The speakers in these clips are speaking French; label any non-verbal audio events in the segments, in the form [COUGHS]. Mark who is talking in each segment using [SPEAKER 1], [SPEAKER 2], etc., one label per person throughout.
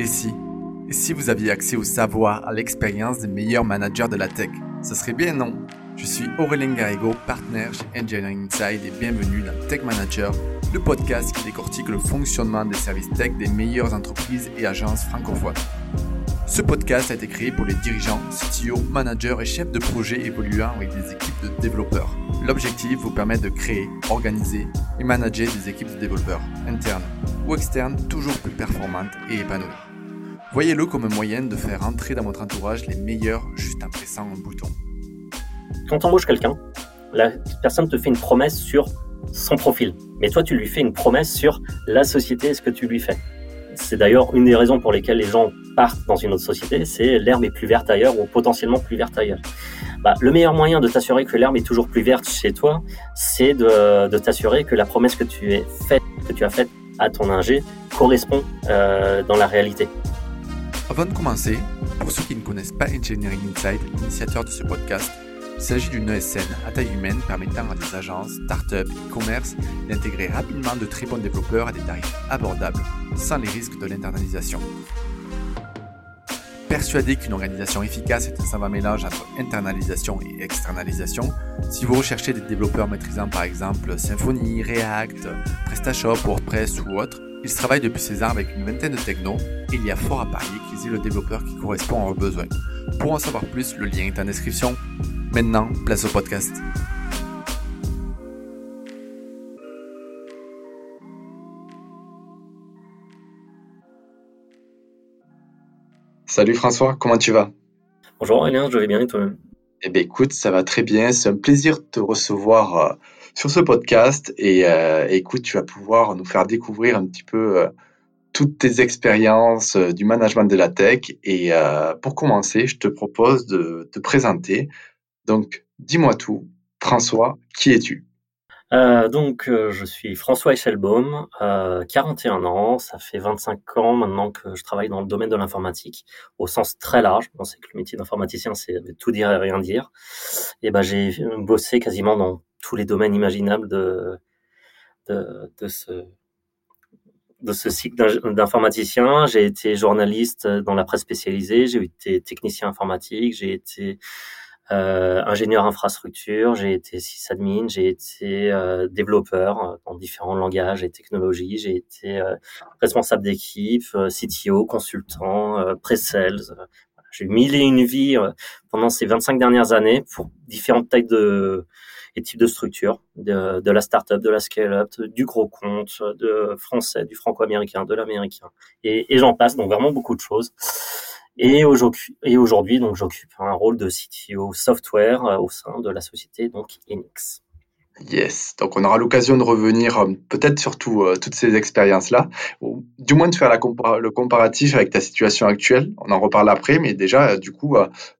[SPEAKER 1] Et si Et si vous aviez accès au savoir, à l'expérience des meilleurs managers de la tech Ce serait bien, non? Je suis Aurélien Garrigo, partenaire chez Engineering Inside et bienvenue dans Tech Manager, le podcast qui décortique le fonctionnement des services tech des meilleures entreprises et agences francophones. Ce podcast a été créé pour les dirigeants, CTO, managers et chefs de projet évoluant avec des équipes de développeurs. L'objectif vous permet de créer, organiser et manager des équipes de développeurs, internes ou externes, toujours plus performantes et épanouies. Voyez-le comme moyen de faire entrer dans votre entourage les meilleurs juste en pressant un bouton.
[SPEAKER 2] Quand tu embauches quelqu'un, la personne te fait une promesse sur son profil. Mais toi, tu lui fais une promesse sur la société et ce que tu lui fais. C'est d'ailleurs une des raisons pour lesquelles les gens partent dans une autre société, c'est l'herbe est plus verte ailleurs ou potentiellement plus verte ailleurs. Bah, le meilleur moyen de t'assurer que l'herbe est toujours plus verte chez toi, c'est de, t'assurer que la promesse que tu, es que tu as faite à ton ingé correspond euh, dans la réalité.
[SPEAKER 1] Avant de commencer, pour ceux qui ne connaissent pas Engineering Inside, l'initiateur de ce podcast, il s'agit d'une ESN à taille humaine permettant à des agences, startups, e-commerce d'intégrer rapidement de très bons développeurs à des tarifs abordables, sans les risques de l'internalisation. Persuadé qu'une organisation efficace est un savant mélange entre internalisation et externalisation, si vous recherchez des développeurs maîtrisant par exemple Symfony, React, PrestaShop, WordPress ou autre, ils travaillent depuis ces armes avec une vingtaine de technos et il y a fort à parier qu'ils aient le développeur qui correspond à leurs besoins. Pour en savoir plus, le lien est en description. Maintenant, place au podcast. Salut François, comment tu vas?
[SPEAKER 2] Bonjour Aurélien, je vais bien et toi-même
[SPEAKER 1] Eh bien écoute, ça va très bien. C'est un plaisir de te recevoir euh, sur ce podcast et euh, écoute, tu vas pouvoir nous faire découvrir un petit peu euh, toutes tes expériences du management de la tech. Et pour commencer, je te propose de te présenter. Donc, dis-moi tout. François, qui es-tu?
[SPEAKER 2] Euh, donc, euh, je suis François Echelbaum, euh, 41 ans. Ça fait 25 ans maintenant que je travaille dans le domaine de l'informatique, au sens très large. On sait que le métier d'informaticien, c'est tout dire et rien dire. Et ben, j'ai bossé quasiment dans tous les domaines imaginables de ce cycle d'informaticien. J'ai été journaliste dans la presse spécialisée. J'ai été technicien informatique. J'ai été euh, ingénieur infrastructure, j'ai été sysadmin, j'ai été euh, développeur euh, dans différents langages et technologies, j'ai été responsable d'équipe, CTO, consultant, pre-sales. J'ai eu mille et une vies pendant ces 25 dernières années pour différentes tailles de et types de structures, de, de la startup, de la scale-up, du gros compte, de français, du franco-américain, de l'américain, et, et j'en passe. Donc vraiment beaucoup de choses. Et aujourd'hui, donc, j'occupe un rôle de CTO software euh, au sein de la société, donc Enix.
[SPEAKER 1] Yes, donc on aura l'occasion de revenir euh, peut-être sur euh, toutes ces expériences-là, ou du moins de faire le comparatif avec ta situation actuelle. On en reparle après, mais déjà, du coup,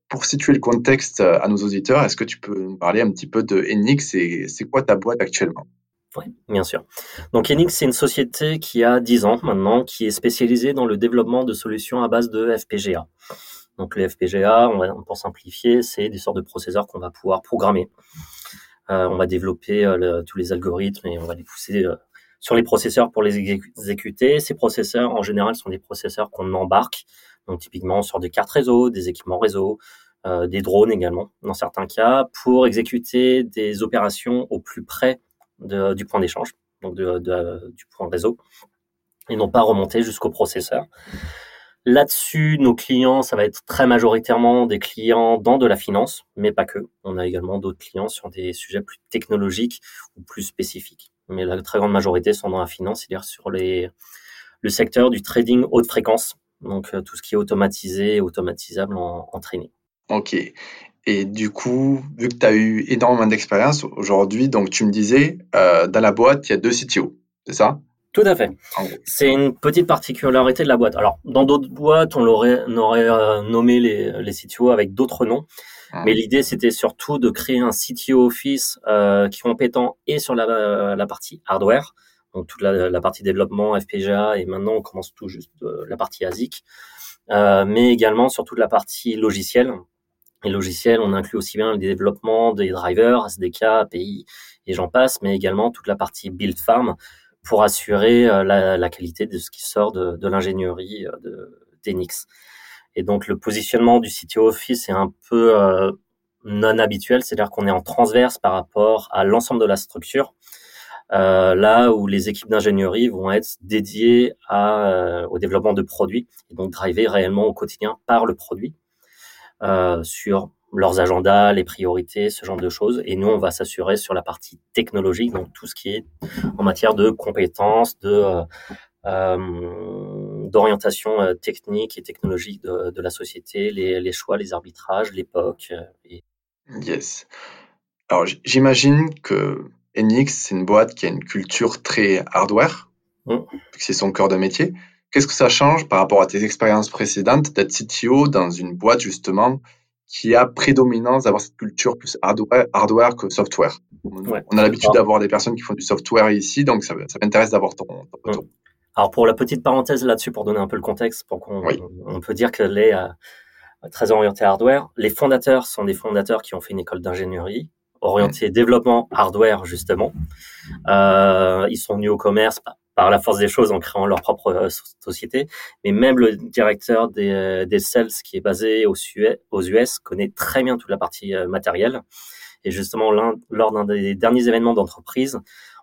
[SPEAKER 1] pour situer le contexte à nos auditeurs, est-ce que tu peux nous parler un petit peu de Enix et c'est quoi ta boîte actuellement?
[SPEAKER 2] Oui, bien sûr. Donc Enix, c'est une société qui a 10 ans maintenant, qui est spécialisée dans le développement de solutions à base de FPGA. Donc les FPGA, on va, pour simplifier, c'est des sortes de processeurs qu'on va pouvoir programmer. Euh, on va développer euh, tous les algorithmes et on va les pousser euh, sur les processeurs pour les exécuter. Ces processeurs, en général, sont des processeurs qu'on embarque, donc typiquement sur des cartes réseau, des équipements réseau, des drones également, dans certains cas, pour exécuter des opérations au plus près du point d'échange, donc de, du point réseau, et non pas remonter jusqu'au processeur. Là-dessus, nos clients, ça va être très majoritairement des clients dans de la finance, mais pas que. On a également d'autres clients sur des sujets plus technologiques ou plus spécifiques. Mais la très grande majorité sont dans la finance, c'est-à-dire sur les, le secteur du trading haute fréquence, donc euh, tout ce qui est automatisé automatisable en, en training.
[SPEAKER 1] Ok. Et du coup, vu que tu as eu énormément d'expérience aujourd'hui, donc tu me disais, euh, dans la boîte, il y a deux CTO, c'est ça?
[SPEAKER 2] Tout à fait. C'est une petite particularité de la boîte. Alors, dans d'autres boîtes, on, aurait euh, nommé les, les CTO avec d'autres noms. Ah. Mais l'idée, c'était surtout de créer un CTO Office euh, qui est compétent et sur la, la partie hardware, donc toute la, la, partie développement, FPGA, et maintenant on commence tout juste euh, la partie ASIC, euh, mais également sur toute la partie logicielle, et logiciels, on inclut aussi bien le développement des drivers, SDK, API et j'en passe, mais également toute la partie build farm pour assurer euh, la, qualité de ce qui sort de, de l'ingénierie euh, d'Enix. Et donc le positionnement du CTO Office est un peu non habituel, c'est-à-dire qu'on est en transverse par rapport à l'ensemble de la structure. Euh, là où les équipes d'ingénierie vont être dédiées euh, au développement de produits et donc driver réellement au quotidien par le produit euh, sur leurs agendas, les priorités, ce genre de choses. Et nous, on va s'assurer sur la partie technologique, donc tout ce qui est en matière de compétences, de d'orientation technique et technologique de, de la société, les, les, choix, les arbitrages, l'époque. Et...
[SPEAKER 1] Yes. Alors j'imagine que Enix, c'est une boîte qui a une culture très hardware, mm. c'est son cœur de métier. Qu'est-ce que ça change par rapport à tes expériences précédentes d'être CTO dans une boîte justement qui a prédominance d'avoir cette culture plus hardware, hardware que software On a l'habitude d'avoir des personnes qui font du software ici, donc ça, m'intéresse d'avoir ton,
[SPEAKER 2] retour. Mm. Alors pour la petite parenthèse là-dessus, pour donner un peu le contexte, pour qu'on on peut dire qu'elle est euh, très orientée hardware. Les fondateurs sont des fondateurs qui ont fait une école d'ingénierie orienté développement hardware justement. Euh, ils sont venus au commerce par la force des choses en créant leur propre euh, société. Mais même le directeur des, euh, des sales qui est basé aux, US connaît très bien toute la partie euh, matérielle. Et justement, lors d'un des derniers événements d'entreprise,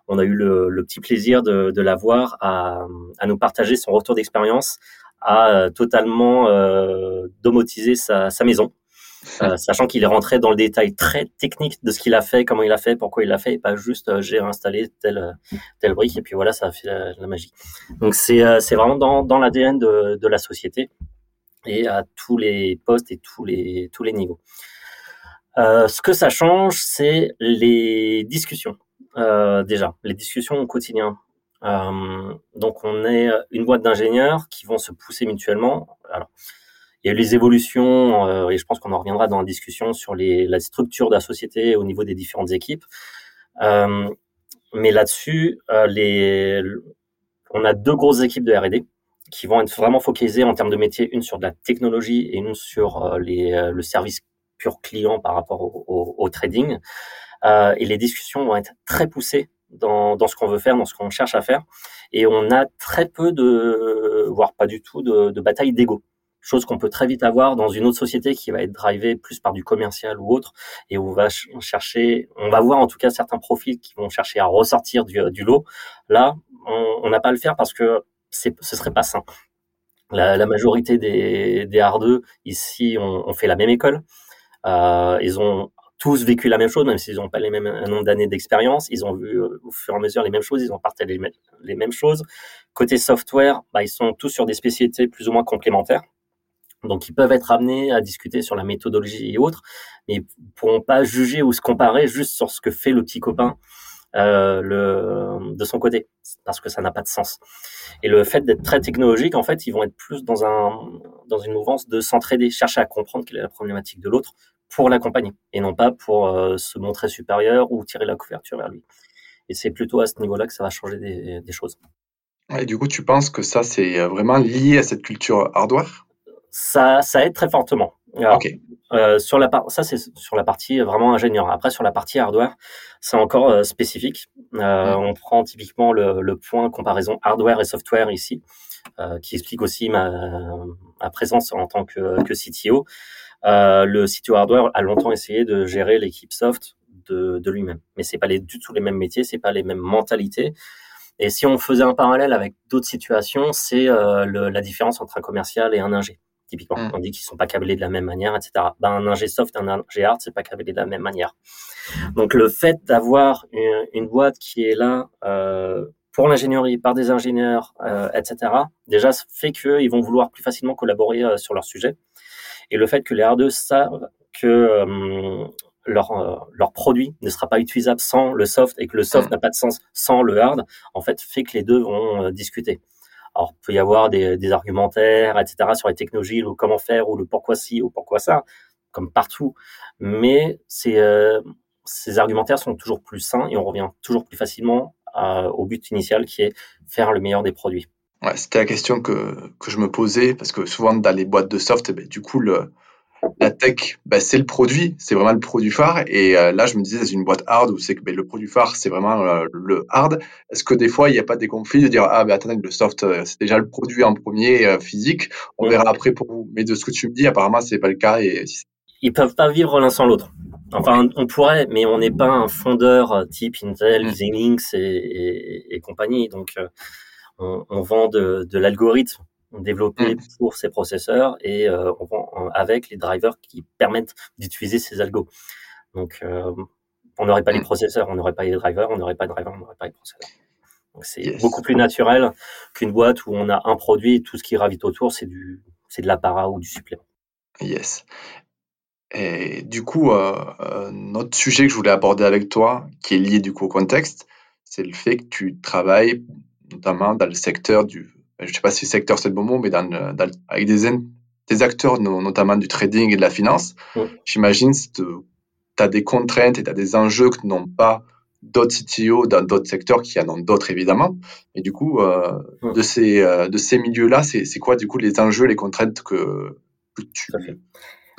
[SPEAKER 2] on a eu le, petit plaisir de, de l'avoir à, à nous partager son retour d'expérience à totalement domotiser sa, sa maison euh, sachant qu'il est rentré dans le détail très technique de ce qu'il a fait, comment il a fait, pourquoi il l'a fait, et pas juste euh, j'ai installé telle euh, telle brique et puis voilà, ça a fait la, magie. Donc c'est vraiment dans dans l'ADN de la société et à tous les postes et tous les tous les niveaux. ce que ça change, c'est les discussions. déjà, les discussions au quotidien. donc on est une boîte d'ingénieurs qui vont se pousser mutuellement. Il y a eu les évolutions, euh, et je pense qu'on en reviendra dans la discussion sur la structure de la société au niveau des différentes équipes. Euh, mais là-dessus, euh, on a deux grosses équipes de R&D qui vont être vraiment focalisées en termes de métier, une sur de la technologie et une sur le service pur client par rapport au, trading. et les discussions vont être très poussées dans, dans ce qu'on veut faire, dans ce qu'on cherche à faire. Et on a très peu de, voire pas du tout, de, de bataille d'ego chose qu'on peut très vite avoir dans une autre société qui va être drivée plus par du commercial ou autre, et on va chercher, on va voir en tout cas certains profils qui vont chercher à ressortir du, lot. Là, on n'a pas à le faire parce que ce serait pas sain. La, majorité des, des R2 ici ont, fait la même école. Euh, ils ont tous vécu la même chose, même s'ils n'ont pas les mêmes un nombre d'années d'expérience. Ils ont vu euh, au fur et à mesure les mêmes choses, ils ont partagé les, les mêmes choses. Côté software, bah, ils sont tous sur des spécialités plus ou moins complémentaires. Donc, ils peuvent être amenés à discuter sur la méthodologie et autres, mais ils pourront pas juger ou se comparer juste sur ce que fait le petit copain euh, de son côté, parce que ça n'a pas de sens. Et le fait d'être très technologique, en fait, ils vont être plus dans un dans une mouvance de s'entraider, chercher à comprendre quelle est la problématique de l'autre pour l'accompagner, et non pas pour euh, se montrer supérieur ou tirer la couverture vers lui. Et c'est plutôt à ce niveau-là que ça va changer des, des choses.
[SPEAKER 1] Et du coup, tu penses que ça, c'est euh, vraiment lié à cette culture hardware?
[SPEAKER 2] Ça, ça aide très fortement. euh, sur la ça c'est sur la partie vraiment ingénieur. Après sur la partie hardware, c'est encore euh, spécifique. Euh, On prend typiquement le, le, point comparaison hardware et software ici, euh, qui explique aussi ma, ma, présence en tant que, que CTO. Euh, le CTO hardware a longtemps essayé de gérer l'équipe soft de, de lui-même, mais c'est pas les, du tout les mêmes métiers, c'est pas les mêmes mentalités. Et si on faisait un parallèle avec d'autres situations, c'est euh, la différence entre un commercial et un ingé. Typiquement, mm. on dit qu'ils sont pas câblés de la même manière, etc. Ben, un ingé soft, un ingé hard, c'est pas câblé de la même manière. Donc, le fait d'avoir une, boîte qui est là euh, pour l'ingénierie, par des ingénieurs, euh, etc., déjà fait qu'ils vont vouloir plus facilement collaborer euh, sur leur sujet. Et le fait que les R2 savent que euh, leur, euh, leur produit ne sera pas utilisable sans le soft et que le soft mm. n'a pas de sens sans le hard, en fait, fait que les deux vont discuter. Alors, il peut y avoir des, argumentaires, etc., sur les technologies, le comment faire, ou le pourquoi ci, ou pourquoi ça, comme partout. Mais ces, euh, ces argumentaires sont toujours plus sains et on revient toujours plus facilement au but initial qui est faire le meilleur des produits.
[SPEAKER 1] Ouais, c'était la question que, que je me posais, parce que souvent dans les boîtes de soft, eh ben, du coup, le, la tech, bah, c'est le produit, c'est vraiment le produit phare. Et euh, là, je me disais, c'est une boîte hard où c'est que bah, le produit phare, c'est vraiment euh, le hard. Est-ce que des fois, il n'y a pas des conflits de dire, ah, mais attendez, le soft, euh, c'est déjà le produit en premier physique, on verra après pour vous. Mais de ce que tu me dis, apparemment, c'est pas le cas. Et
[SPEAKER 2] ils peuvent pas vivre l'un sans l'autre. Enfin, on pourrait, mais on n'est pas un fondeur type Intel, mm. Xilinx et, et, compagnie. Donc, on, on, vend de, de l'algorithme développé mm. pour ces processeurs et euh, avec les drivers qui permettent d'utiliser ces algos. Donc, euh, on n'aurait pas les mm. processeurs, on n'aurait pas les drivers, on n'aurait pas de drivers, on n'aurait pas les processeurs. Donc, c'est beaucoup plus naturel qu'une boîte où on a un produit et tout ce qui gravite autour, c'est du, c'est de l'apparat ou du supplément.
[SPEAKER 1] Yes. Et du coup, euh, notre sujet que je voulais aborder avec toi, qui est lié du coup au contexte, c'est le fait que tu travailles notamment dans le secteur du je ne sais pas si secteur c'est le bon mot, mais dans, avec des, des acteurs, notamment du trading et de la finance, j'imagine que tu as des contraintes et tu as des enjeux que n'ont pas d'autres CTO dans d'autres secteurs qui en ont d'autres évidemment. Et du coup, euh, de ces, euh, de ces milieux-là, c'est quoi du coup les enjeux, les contraintes que, tu,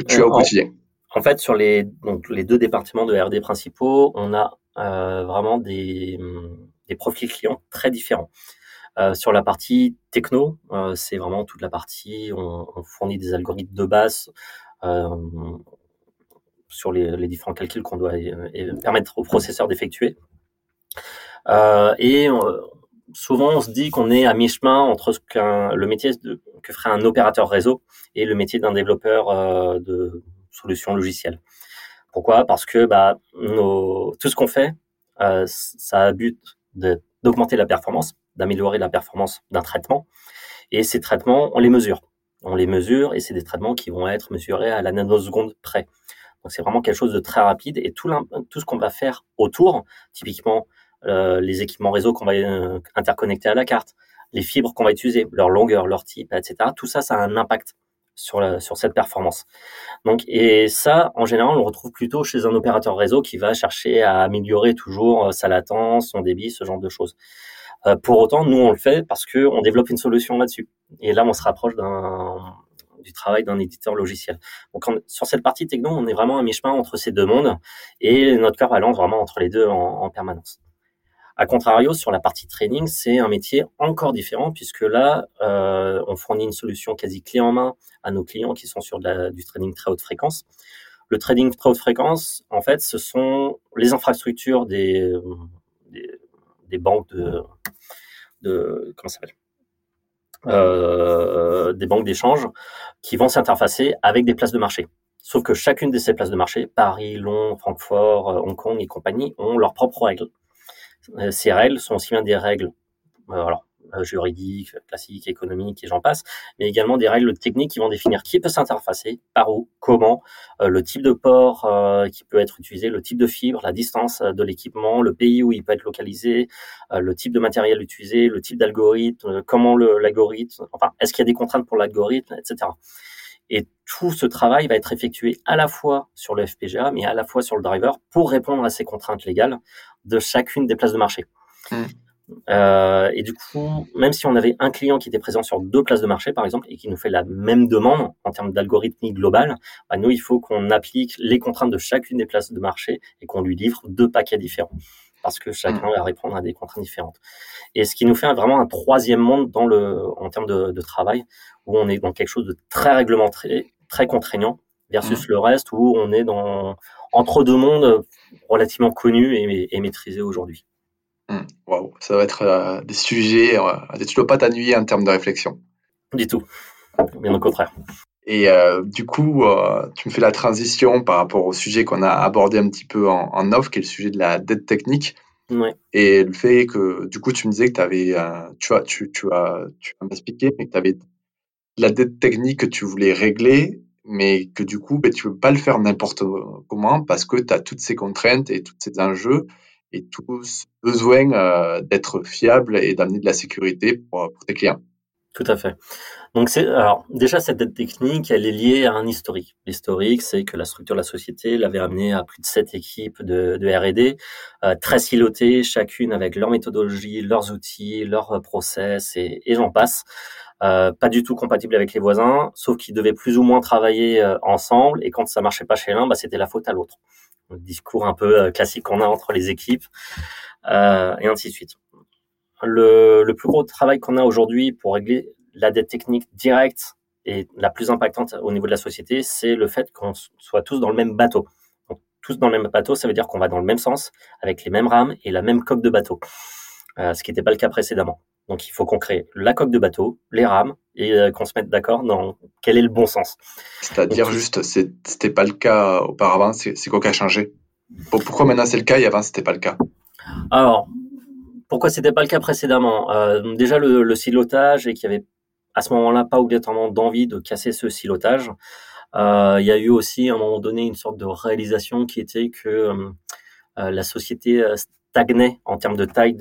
[SPEAKER 1] tu as au euh, quotidien?
[SPEAKER 2] en, fait, sur les, donc, les deux départements de RD principaux, on a vraiment des, des profils clients très différents. Euh, sur la partie techno, euh, c'est vraiment toute la partie, on, on, fournit des algorithmes de base euh, sur les, différents calculs qu'on doit permettre au processeur d'effectuer. et souvent, on se dit qu'on est à mi-chemin entre le métier que ferait un opérateur réseau et le métier d'un développeur de solutions logicielles. Pourquoi? Parce que bah, tout ce qu'on fait, ça a but d'augmenter la performance d'améliorer la performance d'un traitement. Et ces traitements, on les mesure. On les mesure et c'est des traitements qui vont être mesurés à la nanoseconde près. Donc c'est vraiment quelque chose de très rapide et tout, tout ce qu'on va faire autour, typiquement euh, les équipements réseau qu'on va euh, interconnecter à la carte, les fibres qu'on va utiliser, leur longueur, leur type, etc. Tout ça, ça a un impact sur, sur cette performance. Donc, et ça, en général, on le retrouve plutôt chez un opérateur réseau qui va chercher à améliorer toujours euh, sa latence, son débit, ce genre de choses. Euh, pour autant, nous, on le fait parce qu'on développe une solution là-dessus. Et là, on se rapproche d'un du travail d'un éditeur logiciel. Donc sur cette partie techno, on est vraiment à mi-chemin entre ces deux mondes et notre cœur balance vraiment entre les deux en, permanence. A contrario, sur la partie training, c'est un métier encore différent puisque là, euh, on fournit une solution quasi clé en main à nos clients qui sont sur du trading très haute fréquence. Le trading très haute fréquence, en fait, ce sont les infrastructures des, des banques de, comment s'appelle? Euh, des banques d'échange qui vont s'interfacer avec des places de marché. Sauf que chacune de ces places de marché, Paris, Londres, Francfort, euh, Hong Kong et compagnie, ont leurs propres règles. Euh, ces règles sont aussi bien des règles juridiques, classiques, économiques et j'en passe, mais également des règles techniques qui vont définir qui peut s'interfacer, par où, comment, euh, le type de port euh, qui peut être utilisé, le type de fibre, la distance de l'équipement, le pays où il peut être localisé, le type de matériel utilisé, le type d'algorithme, comment l'algorithme, enfin, est-ce qu'il y a des contraintes pour l'algorithme, etc. Et tout ce travail va être effectué à la fois sur le FPGA, mais à la fois sur le driver pour répondre à ces contraintes légales de chacune des places de marché. Mmh. Euh, et du coup, même si on avait un client qui était présent sur deux places de marché, par exemple, et qui nous fait la même demande en termes d'algorithmie globale, bah nous, il faut qu'on applique les contraintes de chacune des places de marché et qu'on lui livre deux paquets différents parce que chacun va répondre à des contraintes différentes. Et ce qui nous fait vraiment un troisième monde dans le, en termes de, de travail, où on est dans quelque chose de très réglementé, très contraignant, versus mmh. le reste où on est dans entre deux mondes relativement connus et, et maîtrisés aujourd'hui.
[SPEAKER 1] Mmh. Waouh, ça va être euh, des sujets, euh, tu ne dois pas t'ennuyer en termes de réflexion.
[SPEAKER 2] Du tout, bien au contraire.
[SPEAKER 1] Et euh, du coup, tu me fais la transition par rapport au sujet qu'on a abordé un petit peu en, en, off, qui est le sujet de la dette technique.
[SPEAKER 2] Ouais.
[SPEAKER 1] Et le fait que, du coup, tu me disais que tu avais, tu, as, tu, tu as, tu vas m'expliquer, mais que tu avais la dette technique que tu voulais régler, mais que du coup, ben, tu ne peux pas le faire n'importe comment parce que tu as toutes ces contraintes et tous ces enjeux et tous besoin euh, d'être fiable et d'amener de la sécurité pour, tes clients.
[SPEAKER 2] Tout à fait. Donc c'est alors déjà cette dette technique, elle est liée à un historique. L'historique, c'est que la structure de la société l'avait amené à plus de sept équipes de, de R&D, euh, très silotées, chacune avec leur méthodologie, leurs outils, leurs process et, et j'en passe. pas du tout compatible avec les voisins, sauf qu'ils devaient plus ou moins travailler ensemble, et quand ça marchait pas chez l'un, bah, c'était la faute à l'autre. Le discours un peu classique qu'on a entre les équipes, et ainsi de suite. Le, plus gros travail qu'on a aujourd'hui pour régler la dette technique directe et la plus impactante au niveau de la société, c'est le fait qu'on soit tous dans le même bateau. Tous dans le même bateau, ça veut dire qu'on va dans le même sens, avec les mêmes rames et la même coque de bateau, euh, ce qui n'était pas le cas précédemment. Donc il faut qu'on crée la coque de bateau, les rames, et euh, qu'on se mette d'accord dans quel est le bon sens.
[SPEAKER 1] C'est-à-dire juste, c'était pas le cas auparavant, c'est quoi qui a changé? Pourquoi maintenant c'est le cas et avant c'était pas le cas?
[SPEAKER 2] Alors, pourquoi c'était pas le cas précédemment? Euh, Déjà le, le silotage et qu'il y avait à ce moment-là pas obligatoirement d'envie de casser ce silotage. Euh, il y a eu aussi à un moment donné une sorte de réalisation qui était que la société stagnait en termes de taille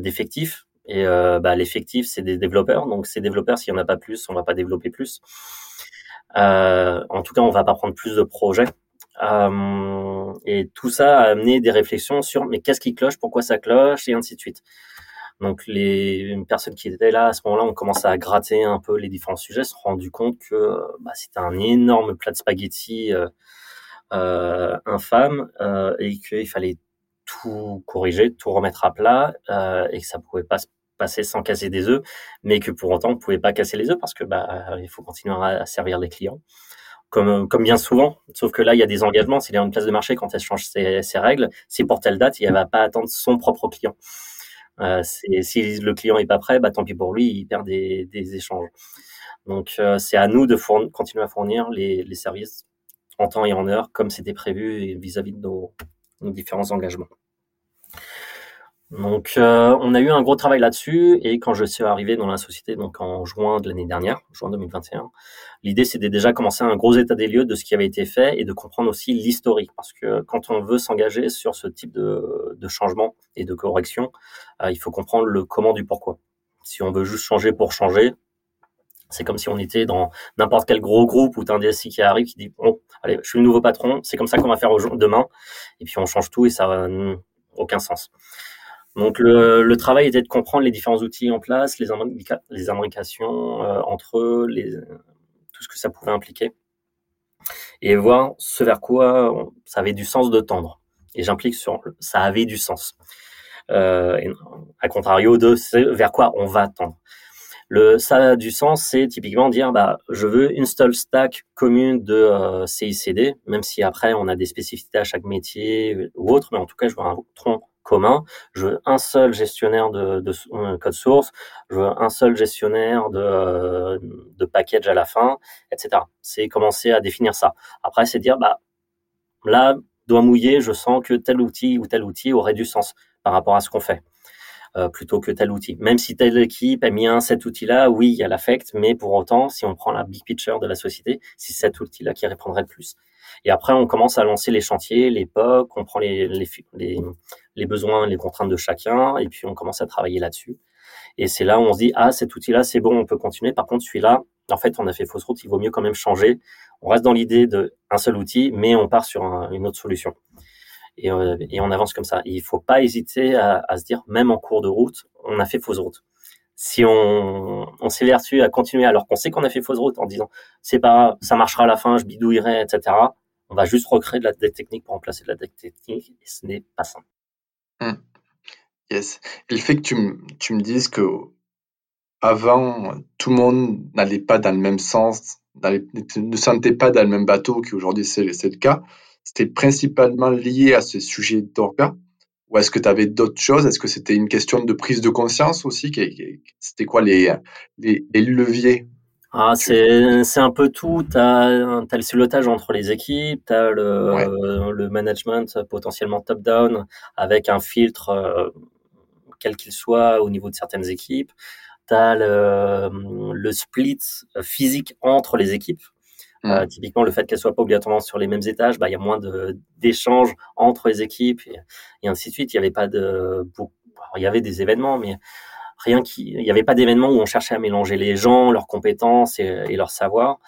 [SPEAKER 2] d'effectifs. Et bah, l'effectif, c'est des développeurs. Donc ces développeurs, s'il n'y en a pas plus, on va pas développer plus. en tout cas, on va pas prendre plus de projets. et tout ça a amené des réflexions sur mais qu'est-ce qui cloche, pourquoi ça cloche, et ainsi de suite. Donc les personnes qui étaient là à ce moment-là ont commencé à gratter un peu les différents sujets, se sont rendu compte que bah, c'était un énorme plat de spaghettis euh, euh, infâme euh, et qu'il fallait tout corriger, tout remettre à plat euh, et que ça pouvait pas se passer sans casser des œufs, mais que pour autant on pouvait pas casser les œufs parce que bah il faut continuer à, servir les clients. Comme, comme bien souvent, sauf que là, il y a des engagements. C'est une place de marché, quand elle change ses, règles, c'est pour telle date, il ne va pas attendre son propre client. Euh, si le client est pas prêt, bah tant pis pour lui, il perd des, échanges. Donc euh, c'est à nous de continuer à fournir les, services en temps et en heure comme c'était prévu vis-à-vis de nos, différents engagements. Donc, euh, on a eu un gros travail là-dessus. Et quand je suis arrivé dans la société, donc en juin de l'année dernière, juin 2021, l'idée c'était déjà commencer un gros état des lieux de ce qui avait été fait et de comprendre aussi l'historique. Parce que quand on veut s'engager sur ce type de, de changement et de correction, euh, il faut comprendre le comment du pourquoi. Si on veut juste changer pour changer, c'est comme si on était dans n'importe quel gros groupe as un DSI qui arrive qui dit bon, allez, je suis le nouveau patron, c'est comme ça qu'on va faire demain, et puis on change tout et ça n'a aucun sens. Donc le, travail était de comprendre les différents outils en place, les, les imbrications euh, entre eux, les, tout ce que ça pouvait impliquer, et voir ce vers quoi ça avait du sens de tendre. Et j'implique sur ça avait du sens. Euh, à contrario de ce vers quoi on va tendre. Ça a du sens, c'est typiquement dire, bah, je veux une seule stack commune de euh, CICD, même si après on a des spécificités à chaque métier ou autre, mais en tout cas, je veux un tronc commun. Je veux un seul gestionnaire de, euh, code source. Je veux un seul gestionnaire de, euh, de package à la fin, etc. C'est commencer à définir ça. Après, c'est dire, bah, là, doigt mouillé, je sens que tel outil ou tel outil aurait du sens par rapport à ce qu'on fait. Euh, plutôt que tel outil. Même si telle équipe a mis un cet outil-là, oui, il y a l'affect, mais pour autant, si on prend la big picture de la société, c'est cet outil-là qui répondrait le plus. Et après, on commence à lancer les chantiers, les POC, on prend les, les, les, les besoins, les contraintes de chacun, et puis on commence à travailler là-dessus. Et c'est là où on se dit, ah, cet outil-là, c'est bon, on peut continuer. Par contre, celui-là, en fait, on a fait fausse route, il vaut mieux quand même changer. On reste dans l'idée d'un seul outil, mais on part sur une autre solution. Et, euh, et, on avance comme ça. il faut pas hésiter à, se dire, même en cours de route, on a fait fausse route. Si on, s'évertue à continuer alors qu'on sait qu'on a fait fausse route en disant, c'est pas, ça marchera à la fin, je bidouillerai, etc. On va juste recréer de la technique pour remplacer de la technique et ce n'est pas simple.
[SPEAKER 1] Yes. Et le fait que tu, tu me dises que avant, tout le monde n'allait pas dans le même sens, ne sentait pas dans le même bateau qu'aujourd'hui c'est le cas, c'était principalement lié à ce sujet d'orga? Ou est-ce que tu avais d'autres choses? Est-ce que c'était une question de prise de conscience aussi C'était quoi les, les, les leviers?
[SPEAKER 2] Ah, c'est, c'est un peu tout. Tu as, le silotage entre les équipes, tu as le, le management potentiellement top-down avec un filtre, euh, quel qu'il soit, au niveau de certaines équipes. Tu as le, le split physique entre les équipes. Euh, mm. typiquement, le fait qu'elles soient pas obligatoirement sur les mêmes étages, bah, il y a moins de, d'échanges entre les équipes et, et, ainsi de suite. Il y avait pas de, il y avait des événements, mais rien qui, il n'y avait pas d'événement où on cherchait à mélanger les gens, leurs compétences et, et leur savoir.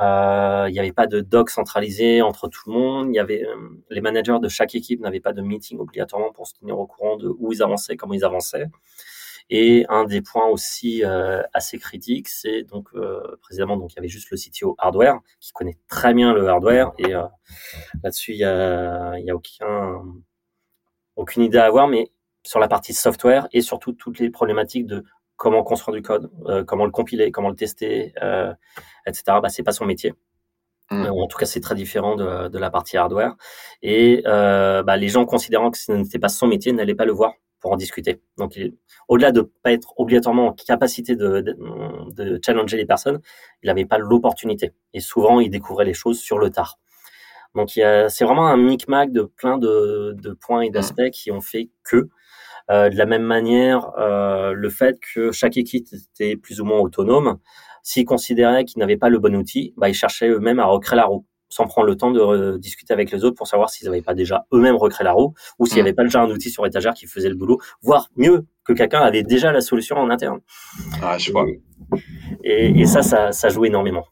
[SPEAKER 2] Euh, il n'y avait pas de doc centralisé entre tout le monde. Il y avait euh, les managers de chaque équipe n'avaient pas de meeting obligatoirement pour se tenir au courant de où ils avançaient, comment ils avançaient. Et un des points aussi assez critiques, c'est donc précisément donc il y avait juste le CTO hardware qui connaît très bien le hardware et là-dessus il y a, y a aucun aucune idée à avoir, mais sur la partie software et surtout toutes les problématiques de comment construire du code, euh, comment le compiler, comment le tester, euh, etc. Bah, c'est pas son métier. Mm. Euh, en tout cas, c'est très différent de, de, la partie hardware. Et euh, bah, les gens considérant que ce n'était pas son métier n'allaient pas le voir pour en discuter. Donc, au-delà de pas être obligatoirement en capacité de, de, de challenger les personnes, il n'avait pas l'opportunité. Et souvent, il découvrait les choses sur le tard. Donc, c'est vraiment un micmac de plein de, de points et d'aspects mm. qui ont fait que de la même manière, euh, le fait que chaque équipe était plus ou moins autonome, s'ils considéraient qu'ils n'avaient pas le bon outil, bah, ils cherchaient eux-mêmes à recréer la roue sans prendre le temps de discuter avec les autres pour savoir s'ils n'avaient pas déjà eux-mêmes recréé la roue ou s'il n'y mm. avait pas déjà un outil sur étagère qui faisait le boulot, voire mieux que quelqu'un avait déjà la solution en interne.
[SPEAKER 1] Ah, je vois.
[SPEAKER 2] Et, et ça, ça, ça, joue énormément.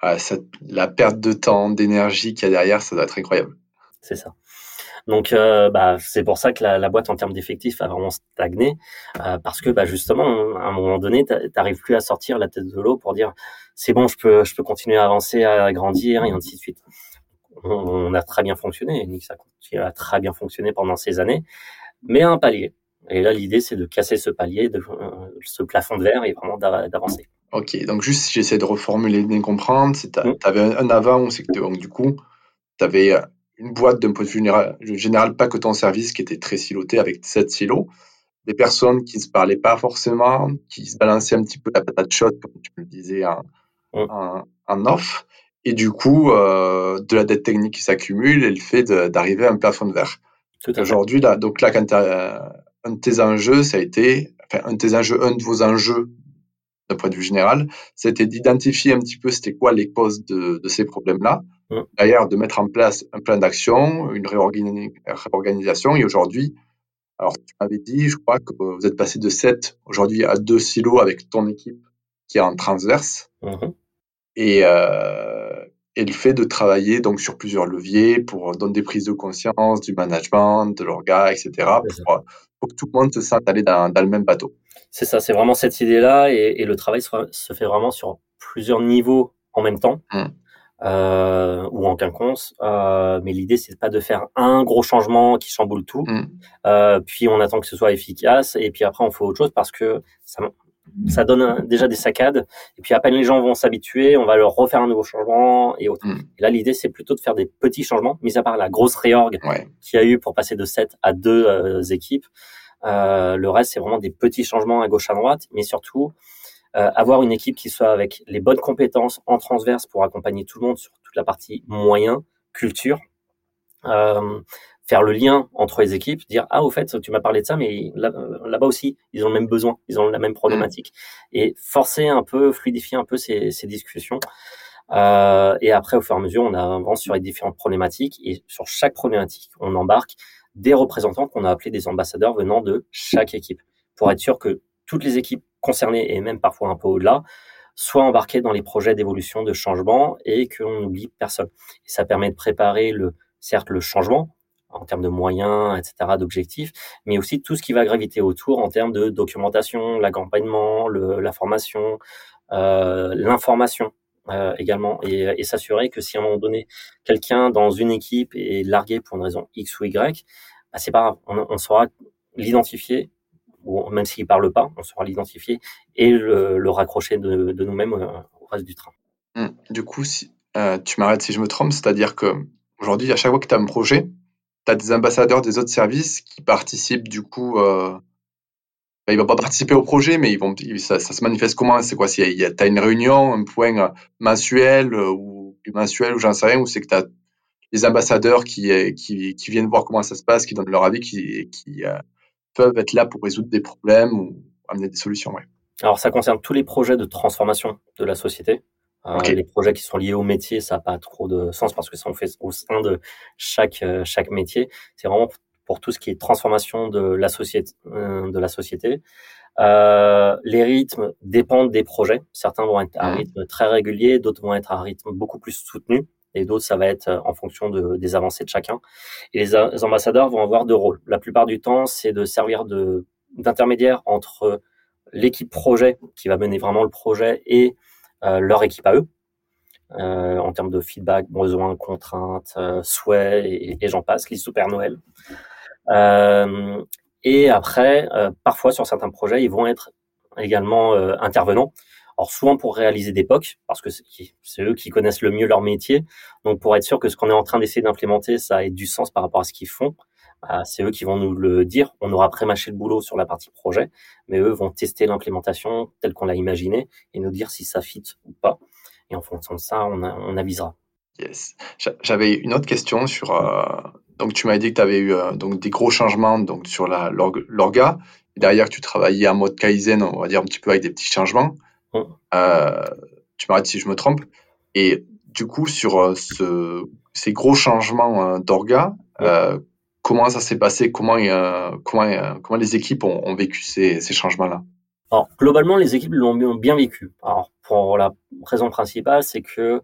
[SPEAKER 1] Ah, ça, la perte de temps, d'énergie qu'il y a derrière, ça doit être incroyable.
[SPEAKER 2] C'est ça. Donc, euh, bah, c'est pour ça que la, la boîte en termes d'effectifs a vraiment stagné, euh, parce que bah, justement, à un moment donné, tu n'arrives plus à sortir la tête de l'eau pour dire c'est bon, je peux, je peux continuer à avancer, à grandir, et ainsi de suite. On, on a très bien fonctionné, Nick, ça a très bien fonctionné pendant ces années, mais à un palier. Et là, l'idée, c'est de casser ce palier, de, euh, ce plafond de verre et vraiment d'avancer.
[SPEAKER 1] Ok, donc juste si j'essaie de reformuler, de bien comprendre, tu avais un, un avant, c'est que donc, du coup, tu avais une boîte d'un point de vue général, pas que ton service qui était très siloté avec sept silos, des personnes qui ne se parlaient pas forcément, qui se balançaient un petit peu la patate chaude, comme tu me le disais en, en, off, et du coup, euh, de la dette technique qui s'accumule et le fait d'arriver à un plafond de verre. Aujourd'hui, là, donc là, quand un de tes enjeux, ça a été, enfin, un de tes enjeux, un de vos enjeux d'un point de vue général, c'était d'identifier un petit peu c'était quoi les causes de, de ces problèmes-là. Mmh. D'ailleurs, de mettre en place un plan d'action, une réorganisation. Et aujourd'hui, alors tu m'avais dit, je crois que vous êtes passé de 7 aujourd'hui à 2 silos avec ton équipe qui est en transverse. Mmh. Et, euh, et le fait de travailler donc sur plusieurs leviers pour donner des prises de conscience, du management, de l'orga, etc. Pour, pour, que tout le monde se sente aller dans, dans le même bateau.
[SPEAKER 2] C'est ça, c'est vraiment cette idée-là et, et, le travail se, fait vraiment sur plusieurs niveaux en même temps. Mmh. Euh, ou en quinconce. Euh, mais l'idée, c'est pas de faire un gros changement qui chamboule tout. Mmh. Euh, puis on attend que ce soit efficace et puis après on fait autre chose parce que ça, ça donne déjà des saccades. Et puis à peine les gens vont s'habituer, on va leur refaire un nouveau changement et autres. Mmh. Et là, l'idée, c'est plutôt de faire des petits changements, mis à part la grosse réorg ouais. qu'il y a eu pour passer de 7 à 2 euh, équipes. Euh, le reste, c'est vraiment des petits changements à gauche à droite, mais surtout euh, avoir une équipe qui soit avec les bonnes compétences en transverse pour accompagner tout le monde sur toute la partie moyen, culture, euh, faire le lien entre les équipes, dire ah au fait tu m'as parlé de ça, mais là, bas aussi ils ont le même besoin, ils ont la même problématique, et forcer un peu, fluidifier un peu ces, ces discussions. Euh, et après, au fur et à mesure, on avance sur les différentes problématiques et sur chaque problématique, on embarque des représentants qu'on a appelés des ambassadeurs venant de chaque équipe pour être sûr que toutes les équipes concernées et même parfois un peu au-delà soient embarquées dans les projets d'évolution, de changement et qu'on n'oublie personne. Ça permet de préparer le, certes le changement en termes de moyens, etc., d'objectifs, mais aussi tout ce qui va graviter autour en termes de documentation, l'accompagnement, la formation, euh, l'information euh, également, et, s'assurer que si à un moment donné quelqu'un dans une équipe est largué pour une raison X ou Y, bah, c'est pas grave, on, on saura l'identifier ou même s'il parle pas, on saura l'identifier et le, raccrocher de, nous-mêmes euh, au reste du train.
[SPEAKER 1] Hum, du coup, euh, tu m'arrêtes si je me trompe, c'est-à-dire que aujourd'hui, à chaque fois que tu as un projet, tu as des ambassadeurs des autres services qui participent du coup. Euh, ils vont pas participer au projet, mais ils vont, ça, ça se manifeste comment? C'est quoi? Si tu as une réunion, un point euh, mensuel euh, ou mensuel ou j'en sais rien, ou c'est que tu as les ambassadeurs qui, qui, qui, viennent voir comment ça se passe, qui donnent leur avis, qui, qui, peuvent être là pour résoudre des problèmes ou amener des solutions. Ouais.
[SPEAKER 2] Alors ça concerne tous les projets de transformation de la société. Euh, les projets qui sont liés au métier, ça n'a pas trop de sens parce que ça on fait au sein de chaque euh, chaque métier. C'est vraiment pour tout ce qui est transformation de la société. Euh, de la société. Euh, les rythmes dépendent des projets. Certains vont être à un mmh. rythme très régulier, d'autres vont être à un rythme beaucoup plus soutenu et d'autres, ça va être euh, en fonction de, des avancées de chacun. Et les, ambassadeurs vont avoir deux rôles. La plupart du temps, c'est de servir de d'intermédiaire entre l'équipe projet qui va mener vraiment le projet et leur équipe à eux. en termes de feedback, besoins, contraintes, souhaits et, et j'en passe, liste Super Noël. Et après, parfois sur certains projets, ils vont être également intervenants alors souvent pour réaliser des POC, parce que c'est eux qui connaissent le mieux leur métier. Donc pour être sûr que ce qu'on est en train d'essayer d'implémenter, ça ait du sens par rapport à ce qu'ils font, c'est eux qui vont nous le dire. On aura pré-mâché le boulot sur la partie projet, mais eux vont tester l'implémentation telle qu'on l'a imaginée et nous dire si ça fit ou pas. Et en fonction de ça, on, avisera.
[SPEAKER 1] Yes. J'avais une autre question sur. Euh, donc, tu m'as dit que tu avais eu euh, donc des gros changements donc sur la l'orga. Derrière, tu travaillais en mode Kaizen, on va dire un petit peu avec des petits changements. Euh, tu m'arrêtes si je me trompe. Et du coup, sur euh, ce, ces gros changements euh, d'orga, comment ça s'est passé? Comment, comment, comment les équipes ont, vécu ces, ces changements-là?
[SPEAKER 2] Alors, globalement, les équipes l'ont bien vécu. Alors, pour la raison principale, c'est que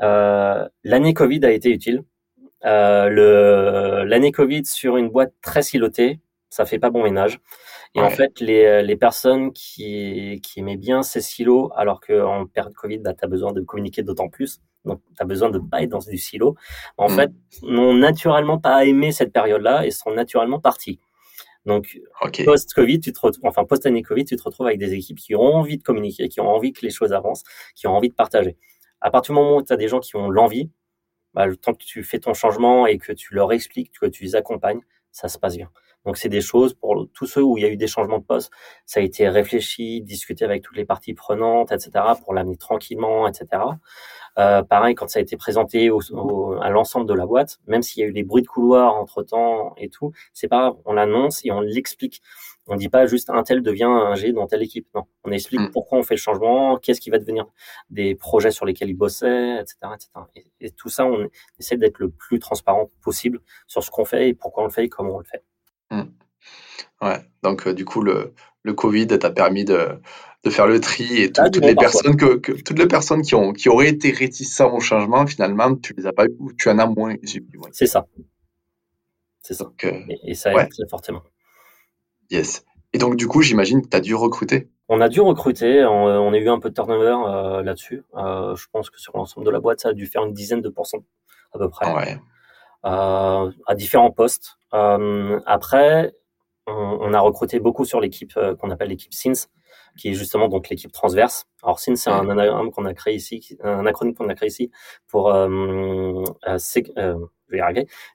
[SPEAKER 2] l'année Covid a été utile. Euh, L'année Covid sur une boîte très silotée, ça fait pas bon ménage. Et en fait, les, les personnes qui, qui aimaient bien ces silos, alors qu'en période Covid, bah, tu as besoin de communiquer d'autant plus, donc tu as besoin de pas être dans du silo, en mmh. fait, n'ont naturellement pas aimé cette période-là et sont naturellement partis. Donc, post-Covid, tu te enfin, post-année Covid, tu te retrouves avec des équipes qui ont envie de communiquer, qui ont envie que les choses avancent, qui ont envie de partager. À partir du moment où tu as des gens qui ont l'envie, bah, le temps que tu fais ton changement et que tu leur expliques, que tu les accompagnes, ça se passe bien. Donc c'est des choses pour tous ceux où il y a eu des changements de poste, ça a été réfléchi, discuté avec toutes les parties prenantes, etc. pour l'amener tranquillement, etc. Euh, pareil quand ça a été présenté à l'ensemble de la boîte, même s'il y a eu des bruits de couloir entre temps et tout, c'est pas on l'annonce et on l'explique. On dit pas juste un tel devient un G dans telle équipe. Non, on explique mm. pourquoi on fait le changement, qu'est-ce qui va devenir des projets sur lesquels il bossait, etc., etc. Et, tout ça, on essaie d'être le plus transparent possible sur ce qu'on fait et pourquoi on le fait et comment on le fait.
[SPEAKER 1] Mmh. Ouais, donc euh, du coup, le, le Covid t'a permis de, de faire le tri et toutes les personnes que, toutes les personnes qui ont qui auraient été réticents au changement, finalement, tu les as pas eu ou tu en as moins.
[SPEAKER 2] C'est ça. C'est ça. Euh, et, ça aide très fortement.
[SPEAKER 1] Yes. Et donc, du coup, j'imagine que tu as dû recruter.
[SPEAKER 2] On a dû recruter. On, a eu un peu de turnover euh, là-dessus. je pense que sur l'ensemble de la boîte, ça a dû faire une dizaine de pourcents à peu près. Ouais. à différents postes. Euh, après, on, a recruté beaucoup sur l'équipe euh, qu'on appelle l'équipe SINS, qui est justement donc l'équipe transverse. Alors SINS, c'est un anagramme qu'on a créé ici, un acronyme qu'on a créé ici pour euh, euh,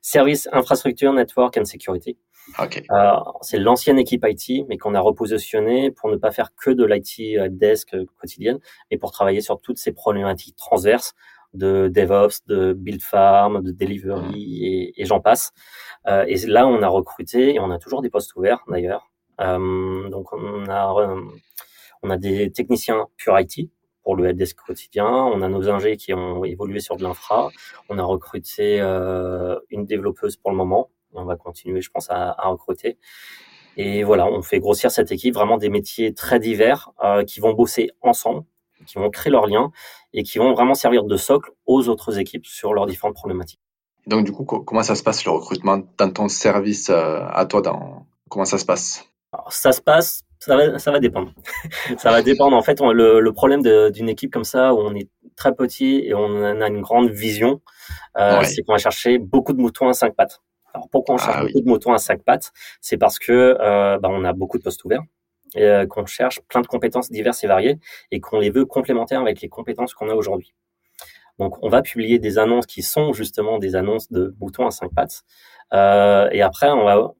[SPEAKER 2] Service Infrastructure Network and Security. Okay. Euh, c'est l'ancienne équipe IT, mais qu'on a repositionné pour ne pas faire que de l'IT desk quotidienne, mais pour travailler sur toutes ces problématiques transverses de DevOps, de Build Farm, de Delivery et, j'en passe. Euh, et là, on a recruté et on a toujours des postes ouverts d'ailleurs. Euh, donc on a euh, on a des techniciens pure IT pour le helpdesk quotidien. On a nos ingés qui ont évolué sur de l'infra. On a recruté euh, une développeuse pour le moment. On va continuer, je pense, à, à, recruter. Et voilà, on fait grossir cette équipe, vraiment des métiers très divers euh, qui vont bosser ensemble qui vont créer leurs liens et qui vont vraiment servir de socle aux autres équipes sur leurs différentes problématiques.
[SPEAKER 1] Donc du coup, comment ça se passe le recrutement dans ton service euh, à toi dans... Comment ça se passe?
[SPEAKER 2] Ça se passe, ça va, ça va dépendre. [LAUGHS] ça va dépendre. En fait, le, problème d'une équipe comme ça, où on est très petit et on a une grande vision, euh, c'est qu'on va chercher beaucoup de moutons à cinq pattes. Alors pourquoi on cherche ah beaucoup de moutons à cinq pattes? C'est parce que euh, bah, on a beaucoup de postes ouverts euh, qu'on cherche plein de compétences diverses et variées et qu'on les veut complémentaires avec les compétences qu'on a aujourd'hui. Donc, on va publier des annonces qui sont justement des annonces de boutons à cinq pattes. Euh, et après, on va,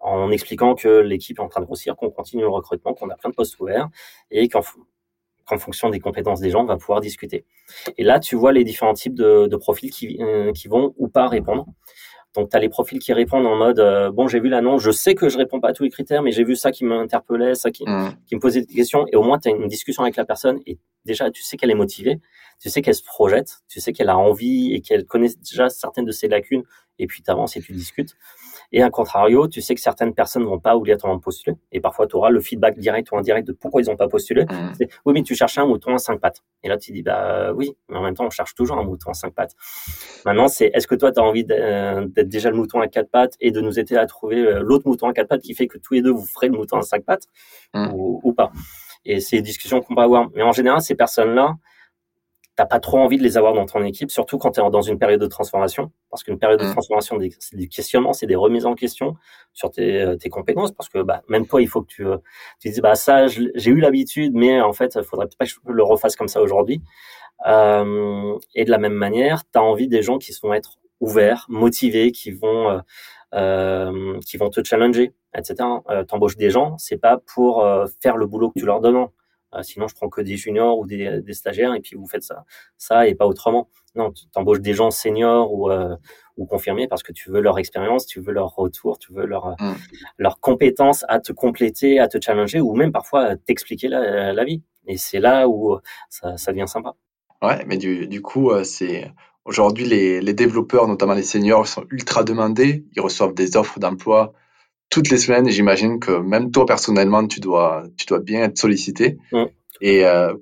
[SPEAKER 2] en expliquant que l'équipe est en train de grossir, qu'on continue le recrutement, qu'on a plein de postes ouverts et qu'en fonction des compétences des gens, on va pouvoir discuter. Et là, tu vois les différents types de, de profils qui, qui vont ou pas répondre. Donc, tu as les profils qui répondent en mode euh, bon, j'ai vu l'annonce, je sais que je réponds pas à tous les critères, mais j'ai vu ça qui m'interpellait, ça qui, mmh. qui me posait des questions. Et au moins, tu as une discussion avec la personne et déjà, tu sais qu'elle est motivée, tu sais qu'elle se projette, tu sais qu'elle a envie et qu'elle connaît déjà certaines de ses lacunes. Et puis, tu avances et tu discutes. Et à contrario, tu sais que certaines personnes vont pas obligatoirement postuler. Et parfois, tu auras le feedback direct ou indirect de pourquoi ils n'ont pas postulé. Mmh. oui, mais tu cherches un mouton à cinq pattes. Et là, tu dis, bah oui, mais en même temps, on cherche toujours un mouton à cinq pattes. Maintenant, c'est est-ce que toi, tu as envie d'être déjà le mouton à quatre pattes et de nous aider à trouver euh, l'autre mouton à quatre pattes qui fait que tous les deux, vous ferez le mouton à cinq pattes mmh. ou, ou, pas? Et c'est une discussion qu'on va avoir. Mais en général, ces personnes-là, t'as pas trop envie de les avoir dans ton équipe, surtout quand tu es dans une période de transformation, parce qu'une période de mmh. transformation, c'est du questionnement, c'est des remises en question sur tes, euh, tes compétences, parce que bah, même toi, il faut que tu, euh, tu dises, bah ça, j'ai eu l'habitude, mais en fait, il faudrait pas que je le refasse comme ça aujourd'hui. Euh, et de la même manière, tu as envie des gens qui vont être ouverts, motivés, qui vont euh, euh, qui vont te challenger, etc. Euh, T'embauches des gens, c'est pas pour faire le boulot que tu leur donnes. Euh, sinon, je prends que des juniors ou des, stagiaires et puis vous faites ça, ça et pas autrement. Non, tu embauches des gens seniors ou, euh, ou confirmés parce que tu veux leur expérience, tu veux leur retour, tu veux leur, mm. leur compétence à te compléter, à te challenger ou même parfois t'expliquer la, la, vie. Et c'est là où ça, ça devient sympa.
[SPEAKER 1] Ouais, mais du, du coup, euh, c'est aujourd'hui les, les développeurs, notamment les seniors, sont ultra demandés. Ils reçoivent des offres d'emploi toutes les semaines. J'imagine que même toi personnellement, tu dois, tu dois bien être sollicité. Mm. Et euh,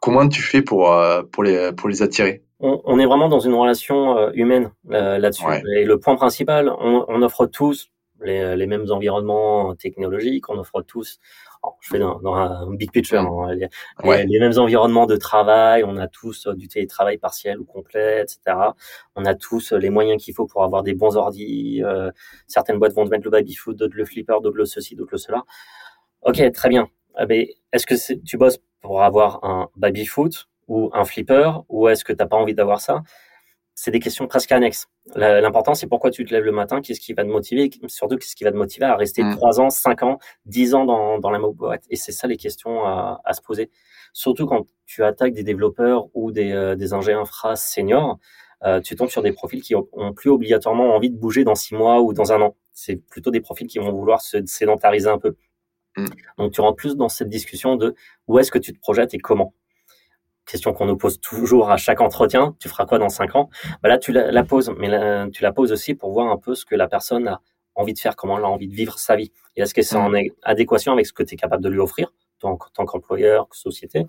[SPEAKER 1] comment tu fais pour, euh, pour, les, pour les attirer?
[SPEAKER 2] On, on, est vraiment dans une relation euh, humaine là-dessus. Et le point principal, on, on offre tous les, les, mêmes environnements technologiques, on offre tous je fais dans, un big picture, hein, les, mêmes environnements de travail, on a tous euh, du télétravail partiel ou complet, etc. On a tous euh, les moyens qu'il faut pour avoir des bons ordis. Euh, certaines boîtes vont te mettre le baby foot, d'autres le flipper, d'autres le ceci, d'autres le cela. Ok, très bien. Mais est-ce que tu bosses pour avoir un baby foot ou un flipper ou est-ce que tu n'as pas envie d'avoir ça? C'est des questions presque annexes. L'important, c'est pourquoi tu te lèves le matin, qu'est-ce qui va te motiver, surtout qu'est-ce qui va te motiver à rester mm. trois ans, cinq ans, dix ans dans, dans la boîte. Et c'est ça les questions à, à, se poser. Surtout quand tu attaques des développeurs ou des, euh, des ingénieurs infra seniors, euh, tu tombes sur des profils qui ont, plus obligatoirement envie de bouger dans six mois ou dans un an. C'est plutôt des profils qui vont vouloir se sédentariser un peu. Mm. Donc tu rentres plus dans cette discussion de où est-ce que tu te projettes et comment question qu'on nous pose toujours à chaque entretien, tu feras quoi dans cinq ans? Bah Là, tu la, poses, mais tu la poses aussi pour voir un peu ce que la personne a envie de faire, comment elle a envie de vivre sa vie. Et est-ce que c'est en mm. adéquation avec ce que tu es capable de lui offrir, en tant qu'employeur, société,